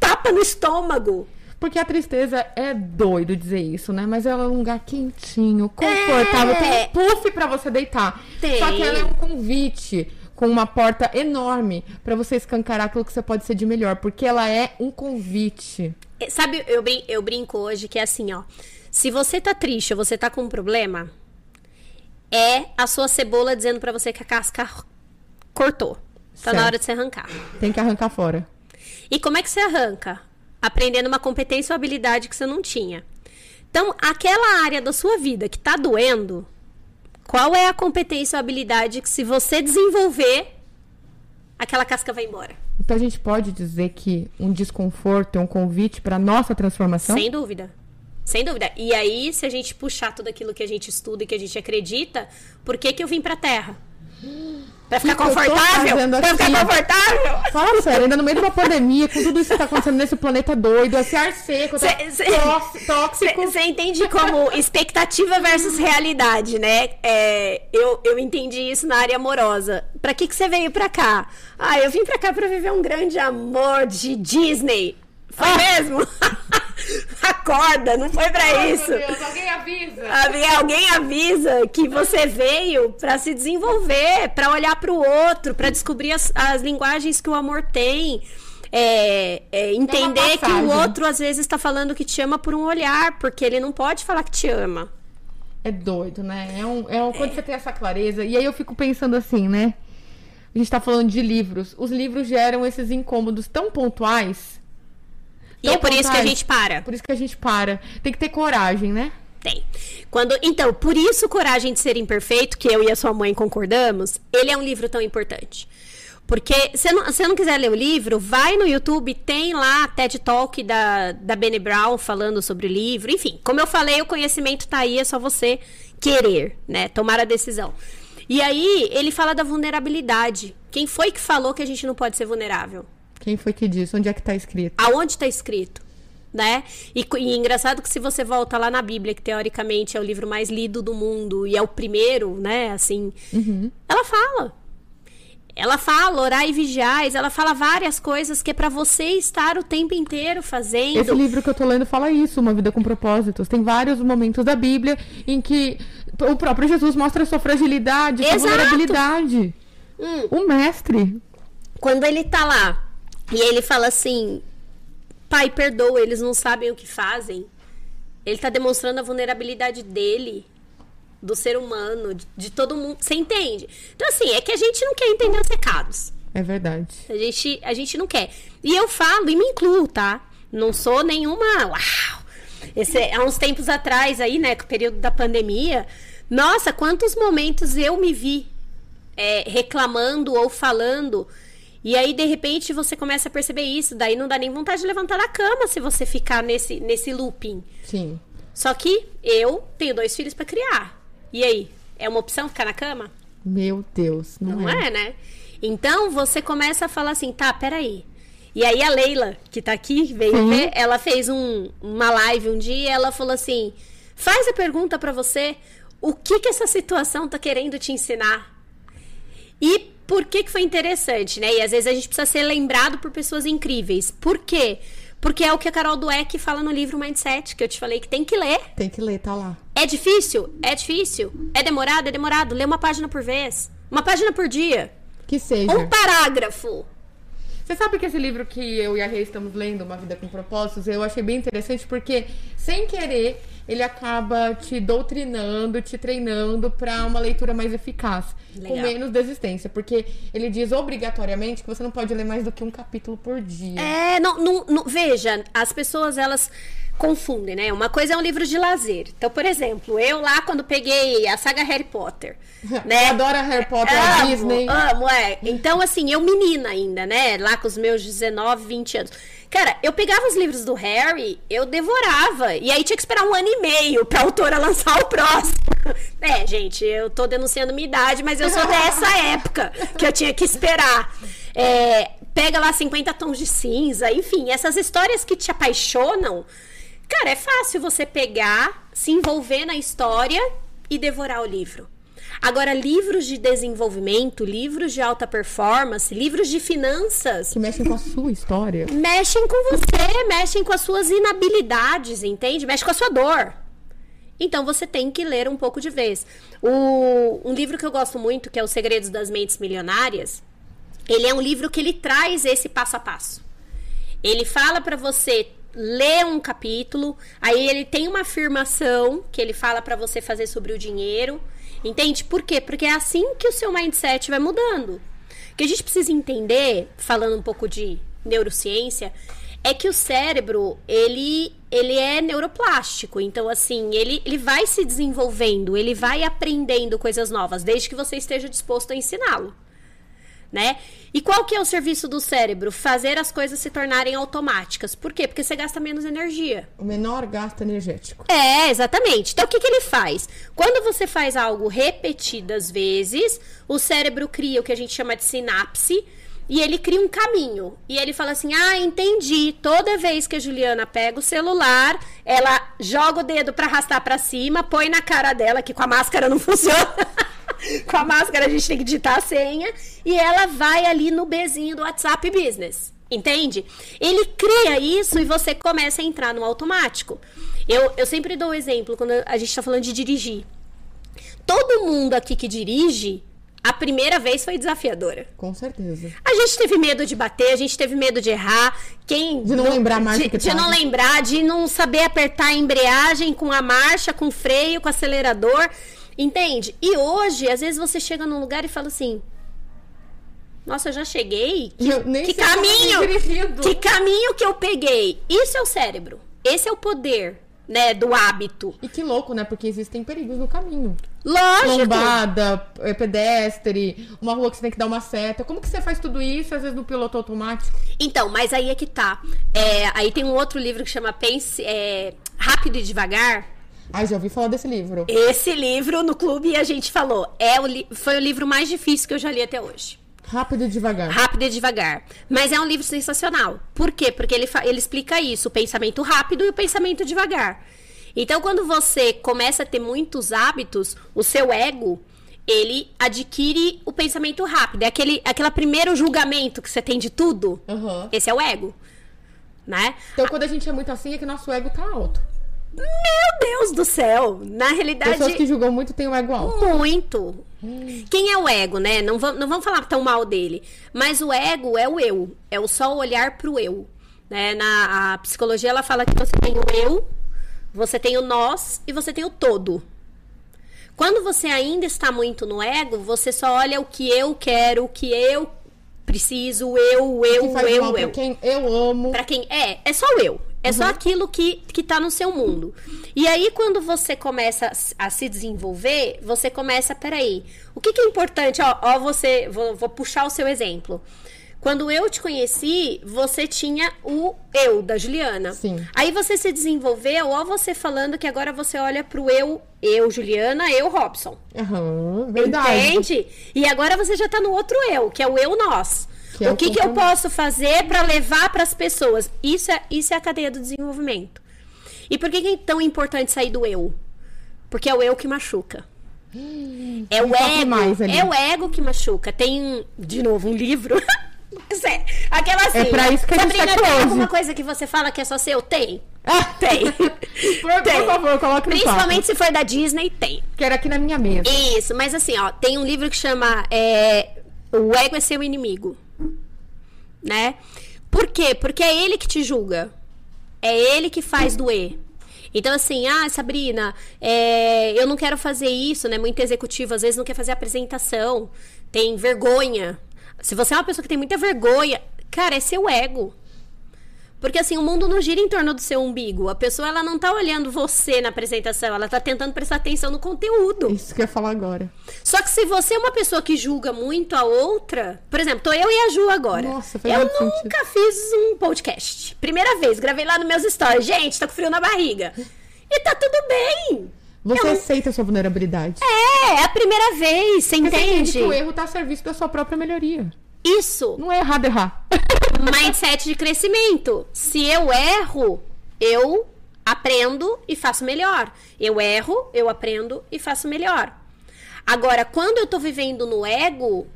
tapa no estômago. Porque a tristeza é doido dizer isso, né? Mas ela é um lugar quentinho, confortável. É. Tem um puff pra você deitar. Tem. Só que ela é um convite com uma porta enorme pra você escancarar aquilo que você pode ser de melhor. Porque ela é um convite. É, Sabe, eu, brin- eu brinco hoje que é assim, ó. Se você tá triste ou você tá com um problema, é a sua cebola dizendo pra você que a casca cortou. Tá na Certo. hora de você arrancar. Tem que arrancar fora. E como é que você arranca? Aprendendo uma competência ou habilidade que você não tinha. Então, aquela área da sua vida que tá doendo, qual é a competência ou habilidade que se você desenvolver, aquela casca vai embora? Então a gente pode dizer que um desconforto é um convite pra nossa transformação? Sem dúvida. Sem dúvida. E aí, se a gente puxar tudo aquilo que a gente estuda e que a gente acredita, por que, que eu vim pra Terra? Pra ficar que confortável? Pra ficar aqui? confortável? Fala sério, ainda no meio de uma pandemia, com tudo isso que tá acontecendo nesse planeta doido, esse ar seco, tá Cê- cê- tóx- tóxico. Você entende como expectativa versus realidade, né? É, eu, eu entendi isso na área amorosa. Pra que, que você veio pra cá? Ah, eu vim pra cá pra viver um grande amor de Disney. Foi Ah. mesmo? Acorda, não foi pra Ai, isso. meu Deus, alguém avisa. Alguém, alguém avisa que você veio pra se desenvolver, pra olhar pro outro, pra descobrir as, as linguagens que o amor tem. É, é, entender que o outro às vezes está falando que te ama por um olhar, porque ele não pode falar que te ama. É doido, né? É um, é um, quando você tem essa clareza. E aí eu fico pensando assim, né? A gente tá falando de livros. Os livros geram esses incômodos tão pontuais. E é por isso que a pontuais. gente para. Por isso que a gente para. Tem que ter coragem, né? Tem. Quando, então, por isso Coragem de Ser Imperfeito, que eu e a sua mãe concordamos, ele é um livro tão importante. Porque se não, se não quiser ler o livro, vai no YouTube, tem lá a TED Talk da, da Bene Brown falando sobre o livro. Enfim, como eu falei, o conhecimento tá aí, é só você querer, né? Tomar a decisão. E aí, ele fala da vulnerabilidade. Quem foi que falou que a gente não pode ser vulnerável? Quem foi que disse? Onde é que tá escrito? Aonde está escrito? Né? E, e engraçado que se você volta lá na Bíblia, que teoricamente é o livro mais lido do mundo e é o primeiro, né? Assim, Uhum. ela fala. Ela fala, orar e vigiais, ela fala várias coisas que é pra você estar o tempo inteiro fazendo. Esse livro que eu tô lendo fala isso, Uma Vida com Propósitos. Tem vários momentos da Bíblia em que o próprio Jesus mostra a sua fragilidade, sua Exato. vulnerabilidade. Hum. O mestre. Quando ele tá lá e ele fala assim: Pai, perdoa, eles não sabem o que fazem. Ele tá demonstrando a vulnerabilidade dele, do ser humano, de, de todo mundo. Você entende? Então, assim, é que a gente não quer entender os recados. É verdade. A gente, a gente não quer. E eu falo e me incluo, tá? Não sou nenhuma. Uau! Esse, há uns tempos atrás, aí, né, com o período da pandemia, nossa, quantos momentos eu me vi é, reclamando ou falando. E aí, de repente, você começa a perceber isso. Daí não dá nem vontade de levantar da cama se você ficar nesse, nesse looping. Sim. Só que eu tenho dois filhos pra criar. E aí? É uma opção ficar na cama? Meu Deus, não, Não é. é, né? Então você começa a falar assim, tá, peraí. E aí a Leila, que tá aqui, veio Sim. ver, ela fez um- uma live um dia e ela falou assim: faz a pergunta pra você, o que que essa situação tá querendo te ensinar? E por que que foi interessante, né? E às vezes a gente precisa ser lembrado por pessoas incríveis. Por quê? Porque é o que a Carol Dweck fala no livro Mindset, que eu te falei que tem que ler. Tem que ler, tá lá. É difícil? É difícil. É demorado? É demorado. Lê uma página por vez. Uma página por dia. Que seja. Um parágrafo. Você sabe que esse livro que eu e a Rei estamos lendo, Uma Vida com Propósitos, eu achei bem interessante porque, sem querer, ele acaba te doutrinando, te treinando para uma leitura mais eficaz, com Legal. menos desistência. Porque ele diz obrigatoriamente que você não pode ler mais do que um capítulo por dia. É, não, não, não- veja, as pessoas elas confundem, né? Uma coisa é um livro de lazer. Então, por exemplo, eu lá quando peguei a saga Harry Potter, né? Eu adoro Harry Potter, Amo, Disney. amo, é. Então, assim, eu menina ainda, né? Lá com os meus 19, 20 anos. Cara, eu pegava os livros do Harry, eu devorava. E aí tinha que esperar um ano e meio pra autora lançar o próximo. É, gente, eu tô denunciando minha idade, mas eu sou dessa época que eu tinha que esperar. É, pega lá 50 tons de cinza, enfim, essas histórias que te apaixonam. Cara, é fácil você pegar, se envolver na história e devorar o livro. Agora, livros de desenvolvimento, livros de alta performance, livros de finanças, Que mexem com a sua história. mexem com você, mexem com as suas inabilidades, entende? Mexe com a sua dor. Então você tem que ler um pouco de vez. O, um livro que eu gosto muito, que é Os Segredos das Mentes Milionárias, ele é um livro que ele traz esse passo a passo. Ele fala pra você ler um capítulo, aí ele tem uma afirmação que ele fala pra você fazer sobre o dinheiro. Entende? Por quê? Porque é assim que o seu mindset vai mudando. O que a gente precisa entender, falando um pouco de neurociência, é que o cérebro, ele, ele é neuroplástico. Então, assim, ele, ele vai se desenvolvendo, ele vai aprendendo coisas novas, desde que você esteja disposto a ensiná-lo né? E qual que é o serviço do cérebro? Fazer as coisas se tornarem automáticas. Por quê? Porque você gasta menos energia. O menor gasto energético. É, exatamente. Então, o que, que ele faz? Quando você faz algo repetidas vezes, o cérebro cria o que a gente chama de sinapse. E ele cria um caminho. E ele fala assim: Ah, entendi. Toda vez que a Juliana pega o celular, ela joga o dedo pra arrastar pra cima, põe na cara dela, que com a máscara não funciona. Com a máscara a gente tem que digitar a senha. E ela vai ali no Bzinho do WhatsApp Business. Entende? Ele cria isso e você começa a entrar no automático. Eu, eu sempre dou o exemplo quando a gente tá falando de dirigir. Todo mundo aqui que dirige, a primeira vez foi desafiadora. Com certeza. A gente teve medo de bater, a gente teve medo de errar. Quem De não lembrar a marcha de, que de não lembrar, de não saber apertar a embreagem com a marcha, com o freio, com o acelerador. Entende? E hoje, às vezes você chega num lugar e fala assim: Nossa, eu já cheguei? Que, Eu nem que caminho! eu dirigindo." Que caminho que eu peguei? Isso é o cérebro. Esse é o poder, né, do hábito. E que louco, né? Porque existem perigos no caminho. Lógico. lombada, é, pedestre, uma rua que você tem que dar uma seta. Como que você faz tudo isso, às vezes no piloto automático? Então, mas aí é que tá. É, aí tem um outro livro que chama Pense é, Rápido e Devagar. Ai, já ouvi falar desse livro. Esse livro no clube a gente falou. É o li- foi o livro mais difícil que eu já li até hoje. Rápido e devagar. Rápido e devagar. Mas é um livro sensacional. Por quê? Porque ele, fa- ele explica isso: o pensamento rápido e o pensamento devagar. Então, quando você começa a ter muitos hábitos, o seu ego. Ele adquire o pensamento rápido. É aquele, aquele primeiro julgamento que você tem de tudo. Aham. Esse é o ego. Né? Então, quando a gente é muito assim, é que nosso ego tá alto. Meu Deus do céu! Na realidade. Pessoas que julgam muito têm o ego alto. Muito. Quem é o ego, né? Não vamos, não vamos falar tão mal dele. Mas o ego é o eu. É o só olhar pro eu. Né? Na a psicologia, ela fala que você tem o eu, você tem o nós e você tem o todo. Quando você ainda está muito no ego, você só olha o que eu quero, o que eu preciso, eu, eu, eu, mal pra eu. quem eu amo. Pra quem é, é só o eu. É só aquilo que, que tá no seu mundo. E aí, quando você começa a se desenvolver, você começa, peraí, o que, que é importante? Ó, ó você, vou, vou puxar o seu exemplo. Quando eu te conheci, você tinha o eu da Juliana. Sim. Aí você se desenvolveu, ó, você falando que agora você olha pro eu, eu, Juliana, eu, Robson. Aham, verdade. Entende? E agora você já tá no outro eu, que é o eu nós. Que é o que, que eu posso fazer para levar para as pessoas? Isso é, isso é a cadeia do desenvolvimento. E por que, que é tão importante sair do eu? Porque é o eu que machuca. É o fale ego. É o ego que machuca. Tem, de novo, um livro. Sé- Aquela assim. É pra isso que a gente Sabrina, tá tem alguma coisa que você fala que é só seu? Tem. Ah, Tem. por, Tem. por favor, coloque no Principalmente se for da Disney, tem. papo. Quero aqui na minha mesa. Isso, mas assim, ó, tem um livro que chama é, O Ego é Seu Inimigo. Né? Por quê? Porque é ele que te julga. É ele que faz doer. Então, assim, ah, Sabrina, é, eu não quero fazer isso, né? Muito executivo, às vezes não quer fazer apresentação, tem vergonha. Se você é uma pessoa que tem muita vergonha, cara, é seu ego. Porque assim, o mundo não gira em torno do seu umbigo. A pessoa ela não tá olhando você na apresentação, ela tá tentando prestar atenção no conteúdo. Isso que eu ia falar agora. Só que se você é uma pessoa que julga muito a outra, por exemplo, tô eu e a Ju agora. Nossa, eu muito sentido. nunca fiz um podcast. Primeira vez, gravei lá nos meus stories. Gente, tô com frio na barriga. E tá tudo bem. Você Eu- aceita a sua vulnerabilidade. É, é a primeira vez, você Porque você entende entende? que o erro tá a serviço da sua própria melhoria. Isso. Não é errado errar. mindset de crescimento. Se eu erro, eu aprendo e faço melhor. Eu erro, eu aprendo e faço melhor. Agora, quando eu tô vivendo no ego,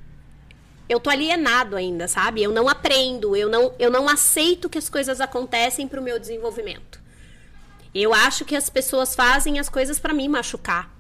eu tô alienado ainda, sabe? Eu não aprendo, eu não, eu não aceito que as coisas acontecem pro meu desenvolvimento. Eu acho que as pessoas fazem as coisas pra me machucar,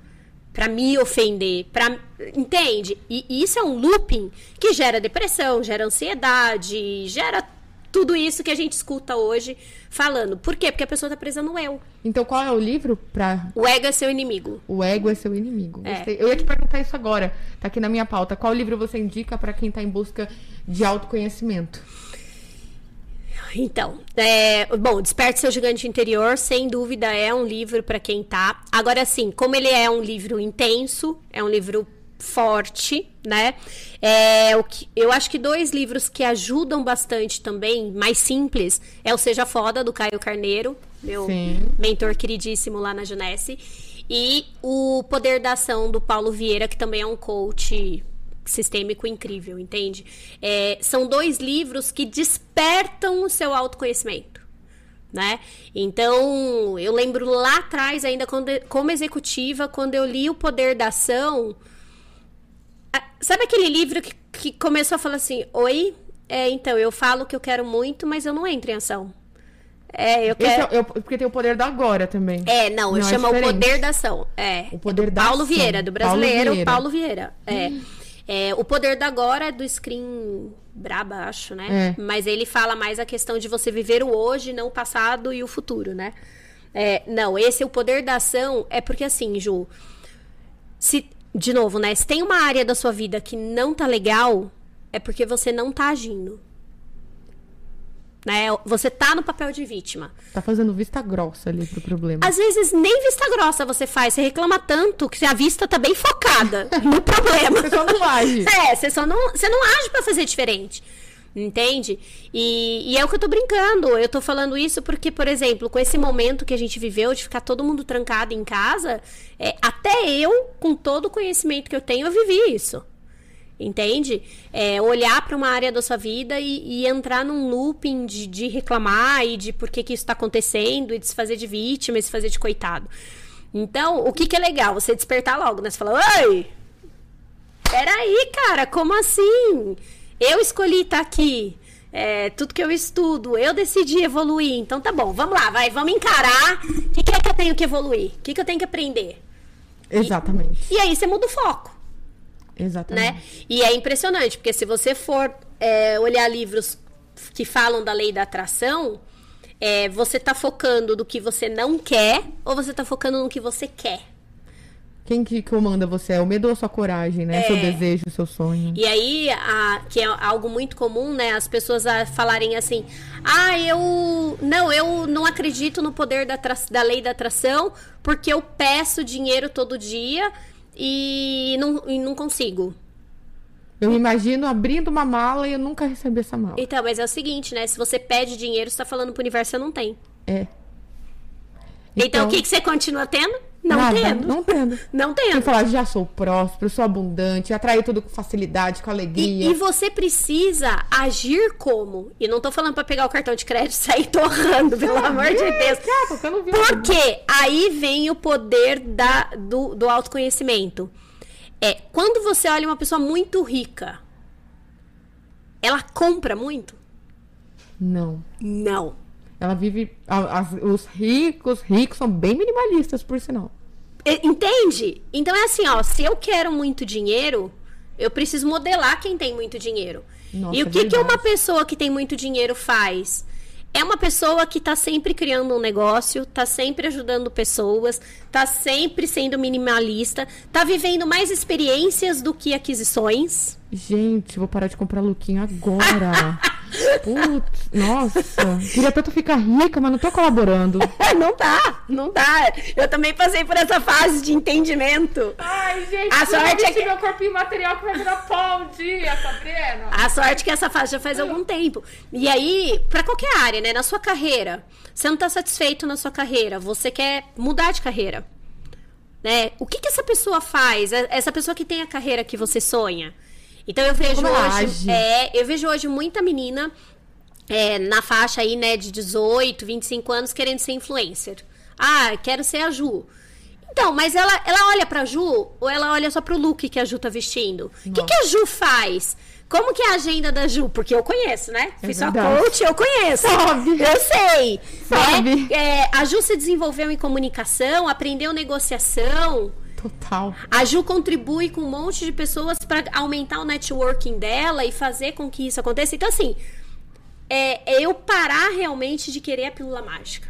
pra me ofender, para entende? E isso é um looping que gera depressão, gera ansiedade, gera tudo isso que a gente escuta hoje falando. Por quê? Porque a pessoa tá presa no eu. Então, qual é o livro pra O ego é seu inimigo. O ego é seu inimigo. É. Eu ia te perguntar isso agora. Tá aqui na minha pauta. Qual livro você indica pra quem tá em busca de autoconhecimento? Então, é, bom, Desperte Seu Gigante Interior, sem dúvida, é um livro para quem tá. Agora, sim, como ele é um livro intenso, é um livro forte, né? É, o que, eu acho que dois livros que ajudam bastante também, mais simples, é o Seja Foda, do Caio Carneiro, meu Sim. mentor queridíssimo lá na Junesse, e o Poder da Ação, do Paulo Vieira, que também é um coach sistêmico incrível, entende? É, são dois livros que despertam o seu autoconhecimento, né? Então, eu lembro lá atrás, ainda quando, como executiva, quando eu li O Poder da Ação, a- sabe aquele livro que, que começou a falar assim, oi, é, então, eu falo que eu quero muito, mas eu não entro em ação. É, eu quero... é, eu- porque tem o poder do agora também. É, não, eu Não, é chamo o diferente. poder da ação. É. O poder da Paulo ação. Vieira, do Paulo brasileiro Vieira. Paulo Vieira. É. É, o poder do agora é do Screen Braba, acho, né? É. Mas ele fala mais a questão de você viver o hoje, não o passado e o futuro, né? É, não, esse é o poder da ação é porque assim, Ju, se de novo, né? Se tem uma área da sua vida que não tá legal, é porque você não tá agindo. Né? Você tá no papel de vítima. Tá fazendo vista grossa ali pro problema. Às vezes nem vista grossa você faz, você reclama tanto que a vista tá bem focada no problema. Você só não age. É, você só não, você não age para fazer diferente. Entende? E, e, é o que eu tô brincando. Eu tô falando isso porque, por exemplo, com esse momento que a gente viveu de ficar todo mundo trancado em casa, é, até eu, com todo o conhecimento que eu tenho, eu vivi isso. Entende? É, olhar para uma área da sua vida e, e entrar num looping de, de, reclamar e de por que, que isso está acontecendo, e de se fazer de vítima, e se fazer de coitado. Então, o que, que é legal? Você despertar logo, né? Você fala, oi! Peraí, cara, como assim? Eu escolhi estar tá aqui. É, tudo que eu estudo, eu decidi evoluir. Então tá bom, vamos lá, vai, vamos encarar. O que, que é que eu tenho que evoluir? O que, que eu tenho que aprender? Exatamente. E, e aí você muda o foco. Exatamente. Né? E é impressionante, porque se você for é, olhar livros que falam da lei da atração, é, você está focando no que você não quer ou você está focando no que você quer? Quem que comanda você? É o medo ou a sua coragem, né? É. Seu desejo, seu sonho. E aí, a, que é algo muito comum, né? As pessoas a falarem assim: ah, eu. Não, eu não acredito no poder da, da lei da atração porque eu peço dinheiro todo dia e não, e não consigo. Eu imagino abrindo uma mala e eu nunca recebi essa mala. Então, mas é o seguinte, né? Se você pede dinheiro, você tá falando pro universo, você não tem. É. Então, então o que, que você continua tendo? Não nada, tendo. Não tendo. Não tendo. Você falar, já sou próspero, sou abundante, atraio tudo com facilidade, com alegria. E, e, você precisa agir como? E não tô falando para pegar o cartão de crédito e sair torrando, pelo ah, amor de Deus. Cara, eu não vi Porque aí vem o poder da, do, do autoconhecimento. É, quando você olha uma pessoa muito rica, ela compra muito? Não. Não. Ela vive. As, os ricos, ricos são bem minimalistas, por sinal. Entende? Então é assim, ó, se eu quero muito dinheiro, eu preciso modelar quem tem muito dinheiro. Nossa, e o que, que uma pessoa que tem muito dinheiro faz? É uma pessoa que está sempre criando um negócio, está sempre ajudando pessoas, está sempre sendo minimalista, está vivendo mais experiências do que aquisições. Gente, vou parar de comprar lookinho agora. Putz, nossa. Queria tanto ficar rica, mas não tô colaborando. não dá, não dá. Eu também passei por essa fase de entendimento. Ai, gente, a sorte é que meu corpinho material que vai virar pó um dia, Sabrina. A sorte é que essa fase já faz algum tempo. E aí, para qualquer área, né, na sua carreira, você não tá satisfeito na sua carreira, você quer mudar de carreira. Né? O que que essa pessoa faz? Essa pessoa que tem a carreira que você sonha? Então eu vejo Como hoje. É, eu vejo hoje muita menina é, na faixa aí, né, de 18, 25 anos querendo ser influencer. Ah, quero ser a Ju. Então, mas ela, ela olha pra Ju ou ela olha só pro look que a Ju tá vestindo? O que, que a Ju faz? Como que é a agenda da Ju? Porque eu conheço, né? É Fiz sua coach, eu conheço. Sabe. Eu sei. Sabe. Né? É, a Ju se desenvolveu em comunicação, aprendeu negociação. Total. A Ju contribui com um monte de pessoas para aumentar o networking dela e fazer com que isso aconteça. Então, assim, é, é eu parar realmente de querer a pílula mágica.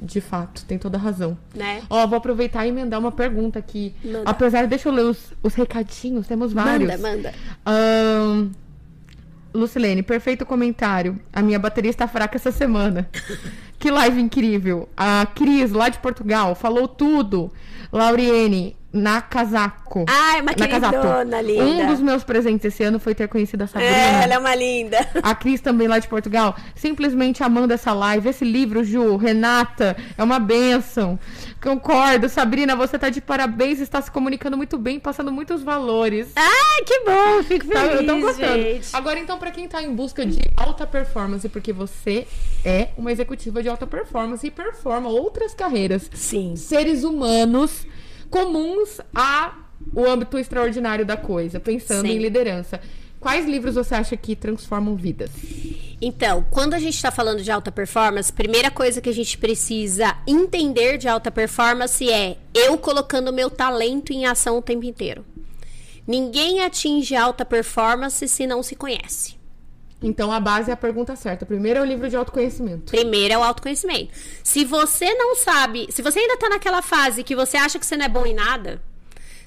De fato, tem toda a razão. Né? Ó, vou aproveitar e emendar uma pergunta aqui. Manda. Apesar, deixa eu ler os, os recadinhos, temos vários. Manda, manda. Um, Lucilene, perfeito comentário. A minha bateria está fraca essa semana. que live incrível. A Cris, lá de Portugal, falou tudo. Lauriene, na Casaco. Ai, uma queridona linda. Um dos meus presentes esse ano foi ter conhecido a Sabrina. É, ela é uma linda. A Cris também lá de Portugal. Simplesmente amando essa live. Esse livro, Ju, Renata, é uma benção. Concordo. Sabrina, você tá de parabéns. Está se comunicando muito bem, passando muitos valores. Ah, que bom. Fico feliz, tá, eu tô gostando. Gente. Agora, então, para quem tá em busca de alta performance, porque você é uma executiva de alta performance e performa outras carreiras. Sim. Seres humanos comuns a o âmbito extraordinário da coisa, pensando Sim. em liderança. Quais livros você acha que transformam vidas? Então, quando a gente está falando de alta performance, primeira coisa que a gente precisa entender de alta performance é eu colocando meu talento em ação o tempo inteiro. Ninguém atinge alta performance se não se conhece. Então a base é a pergunta certa. Primeiro é o livro de autoconhecimento. Primeiro é o autoconhecimento. Se você não sabe, se você ainda tá naquela fase que você acha que você não é bom em nada,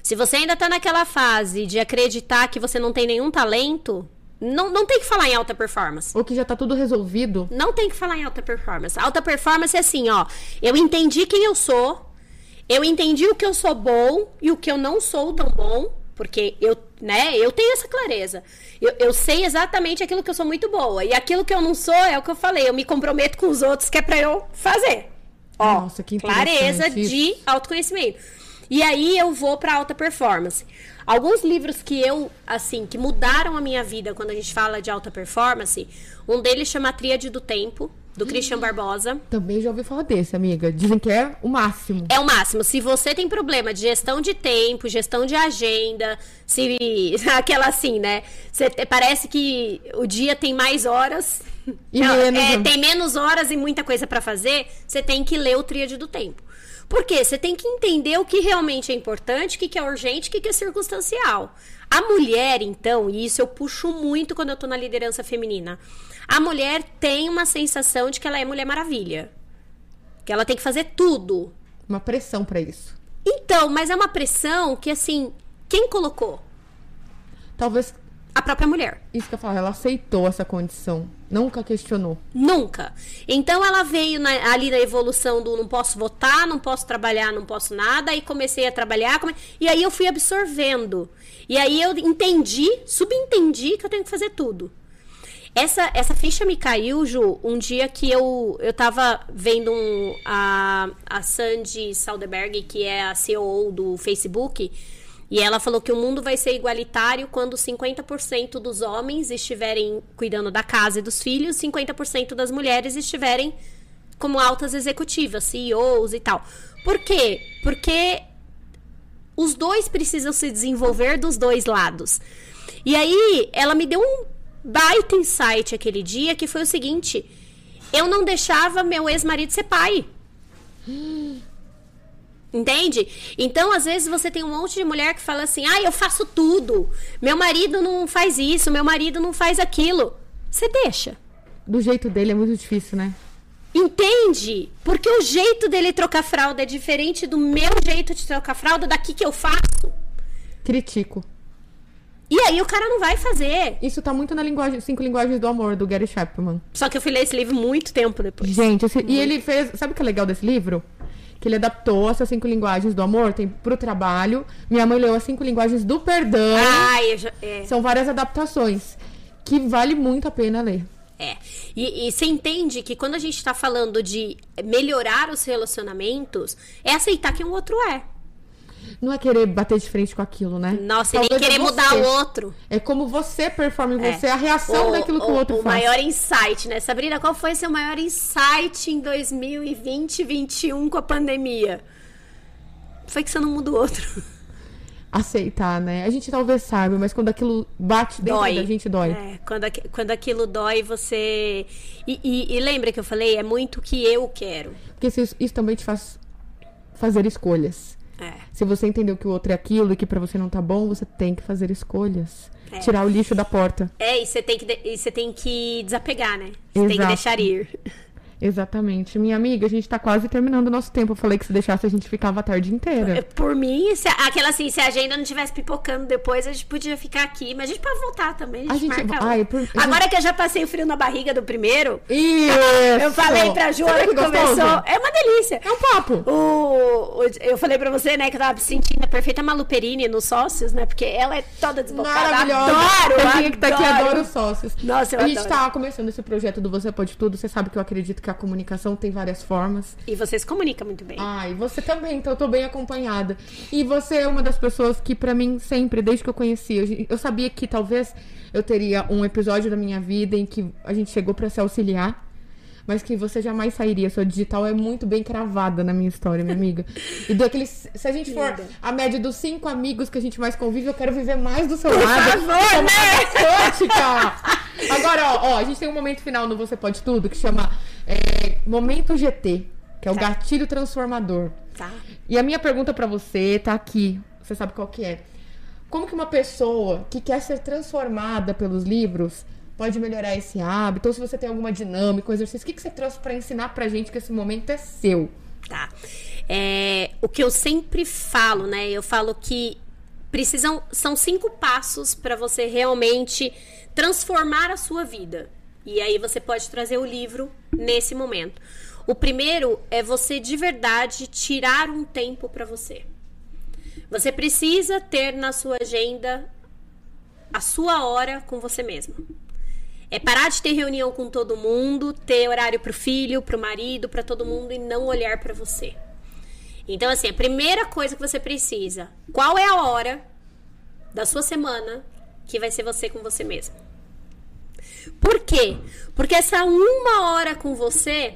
se você ainda tá naquela fase de acreditar que você não tem nenhum talento, Não, não tem que falar em alta performance. Ou que já tá tudo resolvido. Não tem que falar em alta performance. Alta performance é assim, ó. Eu entendi quem eu sou. Eu entendi o que eu sou bom e o que eu não sou tão bom. Porque eu, né, eu tenho essa clareza. Eu, eu sei exatamente aquilo que eu sou muito boa. E aquilo que eu não sou é o que eu falei. Eu me comprometo com os outros que é pra eu fazer. Ó, Nossa, que clareza interessante de isso. autoconhecimento. E aí eu vou pra alta performance. Alguns livros que eu, assim, que mudaram a minha vida quando a gente fala de alta performance, um deles chama a Tríade do Tempo, do Christian Barbosa. Também já ouvi falar desse, amiga. Dizem que é o máximo. É o máximo. Se você tem problema de gestão de tempo, gestão de agenda, se aquela assim, né? Você te- parece que o dia tem mais horas. E Não, menos, é, tem menos horas e muita coisa pra fazer. Você tem que ler o Tríade do Tempo. Por quê? Você tem que entender o que realmente é importante, o que que é urgente, o que que é circunstancial. A mulher, então, e isso eu puxo muito quando eu tô na liderança feminina. A mulher tem uma sensação de que ela é Mulher Maravilha. Que ela tem que fazer tudo. Uma pressão pra isso. Então, mas é uma pressão que, assim, quem colocou? Talvez A própria mulher. isso que eu falo, ela aceitou essa condição. Nunca questionou. Nunca. Então ela veio na- ali na evolução do não posso votar, não posso trabalhar, não posso nada, e comecei a trabalhar, come- e aí eu fui absorvendo. E aí eu entendi, subentendi que eu tenho que fazer tudo. Essa, essa ficha me caiu, Ju, um dia que eu, eu tava vendo um, a, a Sandy Salderberg, que é a CEO do Facebook, e ela falou que o mundo vai ser igualitário quando 50% dos homens estiverem cuidando da casa e dos filhos, 50% das mulheres estiverem como altas executivas, CEOs e tal. Por quê? Porque os dois precisam se desenvolver dos dois lados. E aí, ela me deu um baita insight aquele dia, que foi o seguinte: eu não deixava meu ex-marido ser pai. Entende? Então, às vezes, você tem um monte de mulher que fala assim: ah, eu faço tudo. Meu marido não faz isso, meu marido não faz aquilo. Você deixa. Do jeito dele é muito difícil, né? Entende? Porque o jeito dele trocar fralda é diferente do meu jeito de trocar fralda daqui que eu faço. Critico. E aí o cara não vai fazer. Isso tá muito na linguagem, cinco linguagens do amor, do Gary Chapman. Só que eu fui ler esse livro muito tempo depois. Gente, esse- e ele fez. Sabe o que é legal desse livro? Que ele adaptou essas cinco linguagens do amor, tem pro trabalho. Minha mãe leu as cinco linguagens do perdão. Ai, eu já, é. São várias adaptações. Que vale muito a pena ler. É. E, e você entende que quando a gente tá falando de melhorar os relacionamentos, é aceitar quem o outro é. Não é querer bater de frente com aquilo, né? Nossa, e nem Talvez é querer mudar o outro. É como você performa em É. você, a reação O- daquilo que o, outro o faz. maior insight, né? Sabrina, qual foi seu maior insight em 2020, 2021 com a pandemia? Foi que você não muda o outro. Aceitar, né? A gente talvez saiba, mas quando aquilo bate dentro dói. da gente, dói. É, quando, quando aquilo dói, você. E, e- e lembra que eu falei? É muito o que eu quero. Porque isso, isso também te faz fazer escolhas. É. Se você entendeu que o outro é aquilo e que pra você não tá bom, você tem que fazer escolhas. É. Tirar o lixo da porta. É, e você tem que, de- e você tem que desapegar, né? Você tem que deixar ir. Exatamente. Minha amiga, a gente tá quase terminando o nosso tempo. Eu falei que se deixasse a gente ficava a tarde inteira. Por mim, se, aquela assim, se a agenda não tivesse pipocando depois, a gente podia ficar aqui. Mas a gente pode voltar também. A gente, A gente- ai, por- Agora que eu já passei o frio na barriga do primeiro, Isso! eu falei pra Ju, que gostoso? começou. É uma delícia. É um papo. O, o- eu falei pra você, né, que eu tava sentindo a perfeita Maluperini nos sócios, né? Porque ela é toda desbocada. Maravilhosa. Adoro, A minha que tá aqui adoro. os sócios. Nossa, eu A gente adoro. tá começando esse projeto do Você Pode Tudo. Você sabe que eu acredito que a comunicação tem várias formas. E você se comunica muito bem. Ah, e você também, então eu tô bem acompanhada. E você é uma das pessoas que, pra mim, sempre, desde que eu conheci, eu, eu sabia que talvez eu teria um episódio da minha vida em que a gente chegou pra se auxiliar. Mas que você jamais sairia. Sua digital é muito bem cravada na minha história, minha amiga. E daqueles. Se a gente for a média dos cinco amigos que a gente mais convive, eu quero viver mais do seu Por lado. favor, Como né? farmacêutica. Agora, ó, ó, a gente tem um momento final no Você Pode Tudo que chama é, Momento GT, que é o Tá. gatilho transformador. Tá. E a minha pergunta pra você tá aqui. Você sabe qual que é? Como que uma pessoa que quer ser transformada pelos livros pode melhorar esse hábito? Ou se você tem alguma dinâmica, um exercício, o que, que você trouxe pra ensinar pra gente que esse momento é seu? Tá. É, o que eu sempre falo, né? Eu falo que precisam são cinco passos para você realmente transformar a sua vida. E aí você pode trazer o livro nesse momento. O primeiro é você de verdade tirar um tempo para você. Você precisa ter na sua agenda a sua hora com você mesmo. É parar de ter reunião com todo mundo, ter horário para o filho, para o marido, para todo mundo e não olhar para você. Então, assim, a primeira coisa que você precisa, qual é a hora da sua semana que vai ser você com você mesmo? Por quê? Porque essa uma hora com você,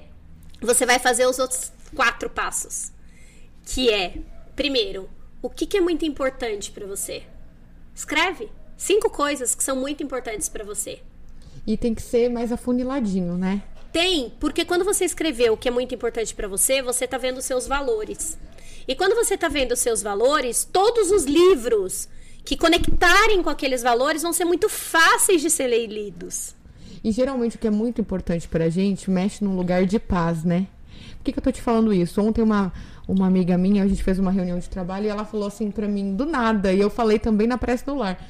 você vai fazer os outros quatro passos. Que é, primeiro, o que, que é muito importante para você? Escreve cinco coisas que são muito importantes para você. E tem que ser mais afuniladinho, né? Tem, porque quando você escreveu o que é muito importante para você, você tá vendo os seus valores. E quando você tá vendo os seus valores, todos os livros que conectarem com aqueles valores vão ser muito fáceis de serem lidos. E geralmente o que é muito importante pra gente mexe num lugar de paz, né? Por que, que eu tô te falando isso? Ontem uma, uma amiga minha, a gente fez uma reunião de trabalho e ela falou assim pra mim, do nada, e eu falei também na prece no lar.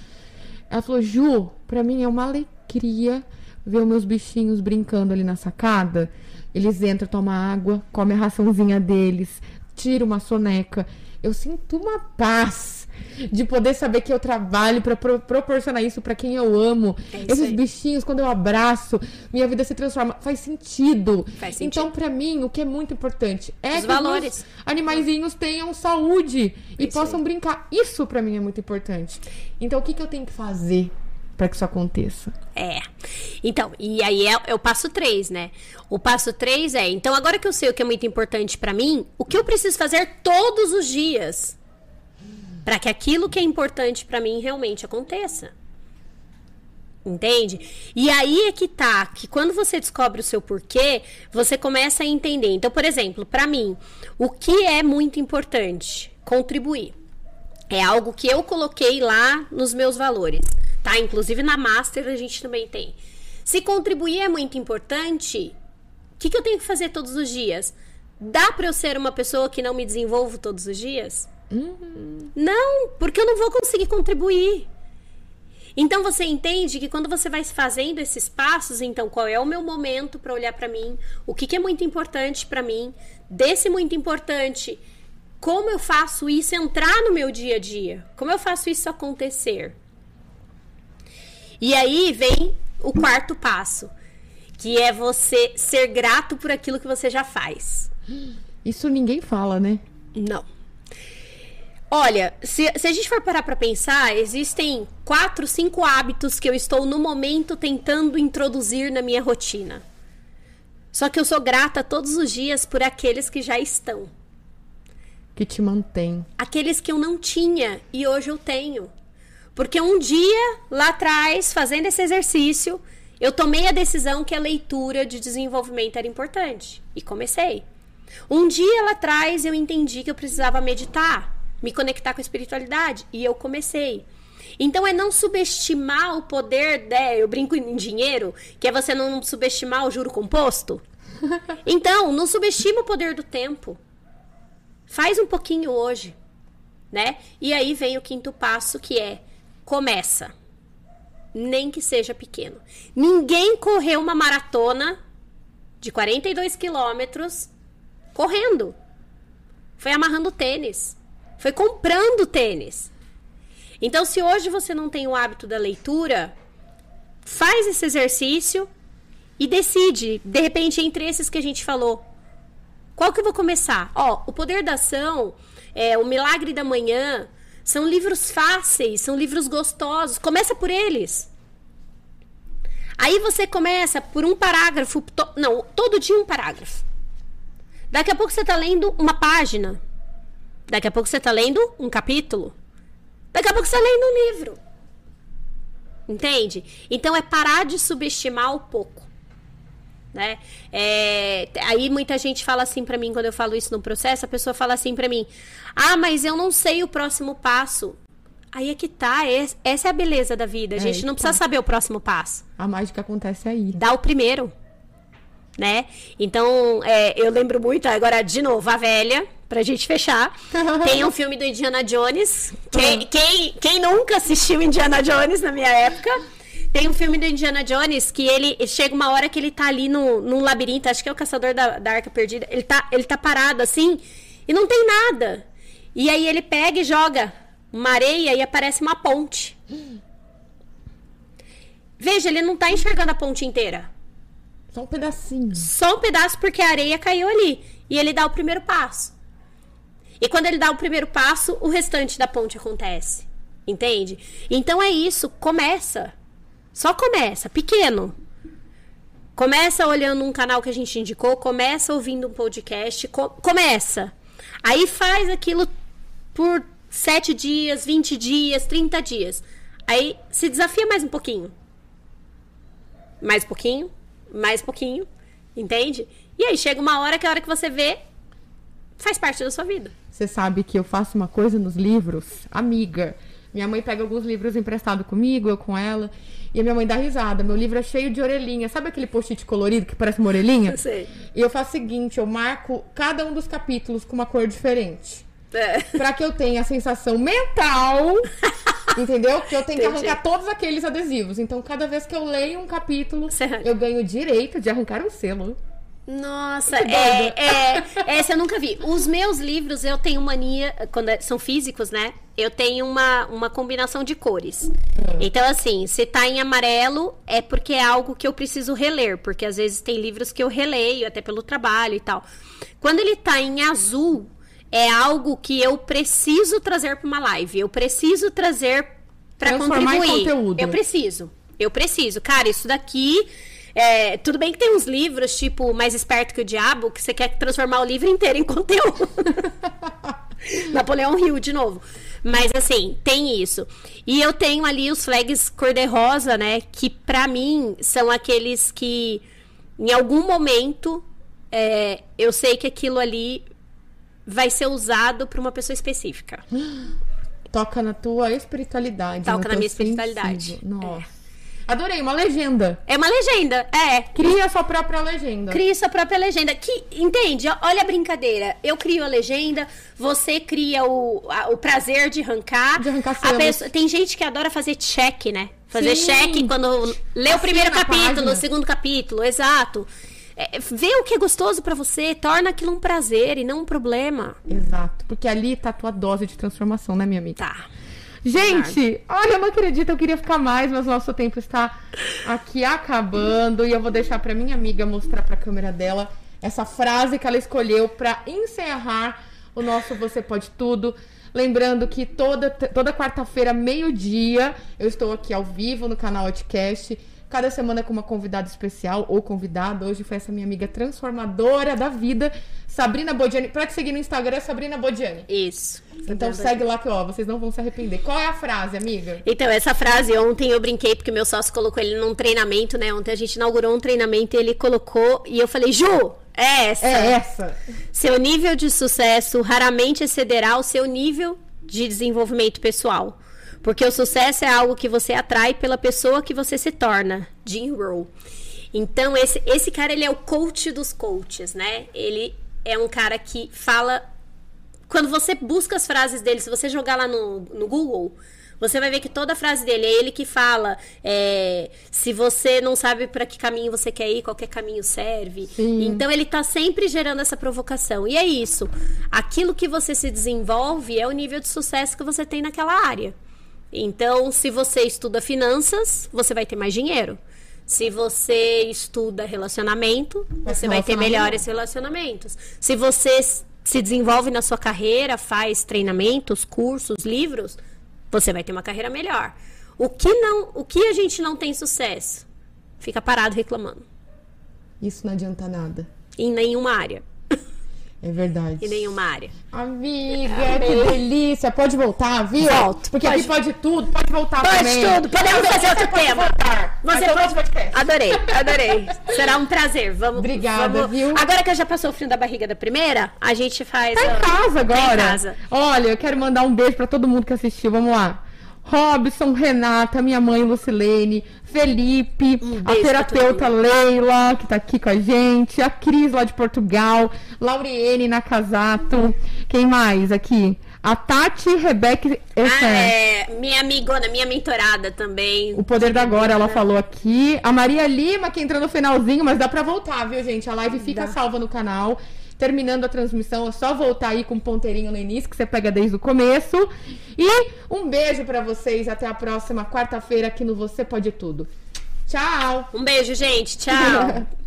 Ela falou, Ju, pra mim é uma alegria ver os meus bichinhos brincando ali na sacada. Eles entram, tomam água, comem a raçãozinha deles, tiram uma soneca. Eu sinto uma paz de poder saber que eu trabalho para pro proporcionar isso para quem eu amo. É Esses aí. bichinhos, quando eu abraço, minha vida se transforma. Faz sentido. Faz sentido. Então, para mim, o que é muito importante é Os que os valores. meus animaizinhos tenham saúde e Isso possam aí. brincar. Isso para mim é muito importante. Então, o que, que eu tenho que fazer para que isso aconteça? É. Então, e aí é, é o passo 3, né? O passo 3 é, então agora que eu sei o que é muito importante pra mim, o que eu preciso fazer todos os dias para que aquilo que é importante pra mim realmente aconteça. Entende? E aí é que tá, que quando você descobre o seu porquê, você começa a entender. Então, por exemplo, pra mim, o que é muito importante? Contribuir. É algo que eu coloquei lá nos meus valores, tá? Inclusive na Master a gente também tem. Se contribuir é muito importante, o que, que eu tenho que fazer todos os dias? Dá pra eu ser uma pessoa que não me desenvolvo todos os dias? Não, porque eu não vou conseguir contribuir. Então você entende que quando você vai fazendo esses passos, então qual é o meu momento para olhar para mim, o que, que é muito importante para mim, desse muito importante, como eu faço isso entrar no meu dia a dia, como eu faço isso acontecer. E aí vem o quarto passo, que é você ser grato por aquilo que você já faz. Isso ninguém fala, né? Não. Olha, se, se a gente for parar pra pensar, existem quatro, cinco hábitos que eu estou no momento tentando introduzir na minha rotina. Só que eu sou grata todos os dias por aqueles que já estão. Que te mantém. Aqueles que eu não tinha e hoje eu tenho. Porque um dia, lá atrás, fazendo esse exercício, eu tomei a decisão que a leitura de desenvolvimento era importante. E comecei. Um dia lá atrás eu entendi que eu precisava meditar, me conectar com a espiritualidade. E eu comecei. Então é não subestimar o poder, né? Eu brinco em dinheiro, que é você não subestimar o juro composto. Então, não subestima o poder do tempo. Faz um pouquinho hoje, né? E aí vem o quinto passo que é começa. Nem que seja pequeno. Ninguém correu uma maratona de 42 quilômetros correndo. Foi amarrando tênis. Foi comprando tênis. Então, se hoje você não tem o hábito da leitura, faz esse exercício e decide, de repente, entre esses que a gente falou, qual que eu vou começar? Ó, O Poder da Ação, é, O Milagre da Manhã, são livros fáceis, são livros gostosos. Começa por eles. Aí você começa por um parágrafo, to- não, todo dia um parágrafo. Daqui a pouco você tá lendo uma página. Daqui a pouco você tá lendo um capítulo. Daqui a pouco você tá lendo um livro. Entende? Então é parar de subestimar o pouco. Né? É, aí muita gente fala assim pra mim, quando eu falo isso no processo, a pessoa fala assim pra mim: Ah, mas eu não sei o próximo passo. Aí é que tá, es- essa é a beleza da vida. A É gente aí não precisa tá. saber o próximo passo. A mágica acontece aí. Dá o primeiro. né? Então, é, eu lembro muito, agora, de novo, a velha, pra gente fechar. Tem um filme do Indiana Jones. Quem, Hum. quem, quem nunca assistiu Indiana Jones na minha época? Tem um filme do Indiana Jones que ele chega uma hora que ele tá ali no, num labirinto, acho que é o caçador da, da arca perdida. Ele tá, ele tá parado assim e não tem nada. E aí ele pega e joga uma areia e aparece uma ponte. Veja, ele não tá enxergando a ponte inteira. Só um pedacinho. Só um pedaço porque a areia caiu ali. E ele dá o primeiro passo. E quando ele dá o primeiro passo, o restante da ponte acontece. Entende? Então é isso. Começa. Só começa. Pequeno. Começa olhando um canal que a gente indicou. Começa ouvindo um podcast. co- começa. Aí faz aquilo por 7 dias, 20 dias, 30 dias. Aí se desafia mais um pouquinho mais pouquinho, mais pouquinho, entende? E aí chega uma hora que a hora que você vê faz parte da sua vida. Você sabe que eu faço uma coisa nos livros, amiga. Minha mãe pega alguns livros emprestados comigo, eu com ela, e a minha mãe dá risada. Meu livro é cheio de orelhinha. Sabe aquele post-it colorido que parece uma orelhinha? Eu sei. E eu faço o seguinte, eu marco cada um dos capítulos com uma cor diferente. É. Pra que eu tenha a sensação mental, entendeu? Que eu tenho que Entendi. arrancar todos aqueles adesivos. Então, cada vez que eu leio um capítulo, eu ganho o direito de arrancar um selo. Nossa, é, é, essa eu nunca vi. Os meus livros eu tenho mania, quando é- são físicos, né? Eu tenho uma, uma combinação de cores. Então, assim, se tá em amarelo, é porque é algo que eu preciso reler, porque às vezes tem livros que eu releio, até pelo trabalho e tal. Quando ele tá em azul, é algo que eu preciso trazer para uma live. Eu preciso trazer para contribuir. conteúdo. Eu preciso. Eu preciso. Cara, isso daqui. É, tudo bem que tem uns livros, tipo, mais esperto que o diabo, que você quer transformar o livro inteiro em conteúdo. Napoleão Hill, de novo. Mas assim, tem isso. E eu tenho ali os flags cor-de-rosa, né? Que pra mim são aqueles que, em algum momento, é, eu sei que aquilo ali vai ser usado pra uma pessoa específica. Toca na tua espiritualidade. Toca na minha espiritualidade. Nossa. Adorei, uma legenda. É uma legenda, é. Cria a sua própria legenda. Cria sua própria legenda. Que, entende? Olha a brincadeira. Eu crio a legenda, você cria o, a- o prazer de arrancar. De arrancar a pessoa, Tem gente que adora fazer check, né? Fazer Sim. check quando lê o primeiro capítulo, o segundo capítulo, exato. É, vê o que é gostoso pra você, torna aquilo um prazer e não um problema. Exato. Porque ali tá a tua dose de transformação, né, minha amiga? Tá. Gente, olha, eu não acredito, eu queria ficar mais, mas nosso tempo está aqui acabando e eu vou deixar para minha amiga mostrar para a câmera dela essa frase que ela escolheu para encerrar o nosso Você Pode Tudo. Lembrando que toda, toda quarta-feira, meio-dia, eu estou aqui ao vivo no canal Outcast. Cada semana com uma convidada especial ou convidada. Hoje foi essa minha amiga transformadora da vida, Sabrina Bodiani. Pra te seguir no Instagram, é Sabrina Bodiani. Isso. Então segue lá que, ó, vocês não vão se arrepender. Qual é a frase, amiga? Então, essa frase, ontem eu brinquei porque meu sócio colocou ele num treinamento, né? Ontem a gente inaugurou um treinamento e ele colocou. E eu falei, Ju, é essa. É essa. Seu nível de sucesso raramente excederá o seu nível de desenvolvimento pessoal. Porque o sucesso é algo que você atrai pela pessoa que você se torna. Jim Rowe. Então, esse, esse cara, ele é o coach dos coaches, né? Ele é um cara que fala quando você busca as frases dele, se você jogar lá no, no Google, você vai ver que toda a frase dele é ele que fala. é, se você não sabe para que caminho você quer ir, qualquer caminho serve. Sim. Então ele tá sempre gerando essa provocação. E é isso. Aquilo que você se desenvolve é o nível de sucesso que você tem naquela área. Então, se você estuda finanças, você vai ter mais dinheiro. Se você estuda relacionamento, você vai ter melhores relacionamentos. Se você se desenvolve na sua carreira, faz treinamentos, cursos, livros, você vai ter uma carreira melhor. O que não, o que a gente não tem sucesso? Fica parado reclamando. Isso não adianta nada. Em nenhuma área. É verdade. Em nenhuma área. Amiga, que delícia. Pode voltar, viu? Volto, Porque pode. aqui pode tudo, pode voltar Pode também. tudo, podemos fazer outro pode tema. voltar. Você Mas eu pode... podcast. Adorei, adorei. Será um prazer. Vamos. Obrigada, vamos- viu? Agora que já passou o frio da barriga da primeira, a gente faz. Tá a- em casa agora. Tá em casa. Olha, eu quero mandar um beijo pra todo mundo que assistiu. Vamos lá. Robson, Renata, minha mãe Lucilene, Felipe, Um a terapeuta Leila, que tá aqui com a gente, a Cris lá de Portugal, Lauriene Nakazato, quem mais aqui? A Tati Rebeca Ah, Esser. é, minha amigona, minha mentorada também. O poder da agora, ela falou aqui. A Maria Lima, que entrou no finalzinho, mas dá pra voltar, viu, gente? A live fica salva no canal. Terminando a transmissão, é só voltar aí com um ponteirinho no início, que você pega desde o começo. E um beijo pra vocês. Até a próxima quarta-feira aqui no Você Pode Tudo. Tchau! Um beijo, gente. Tchau.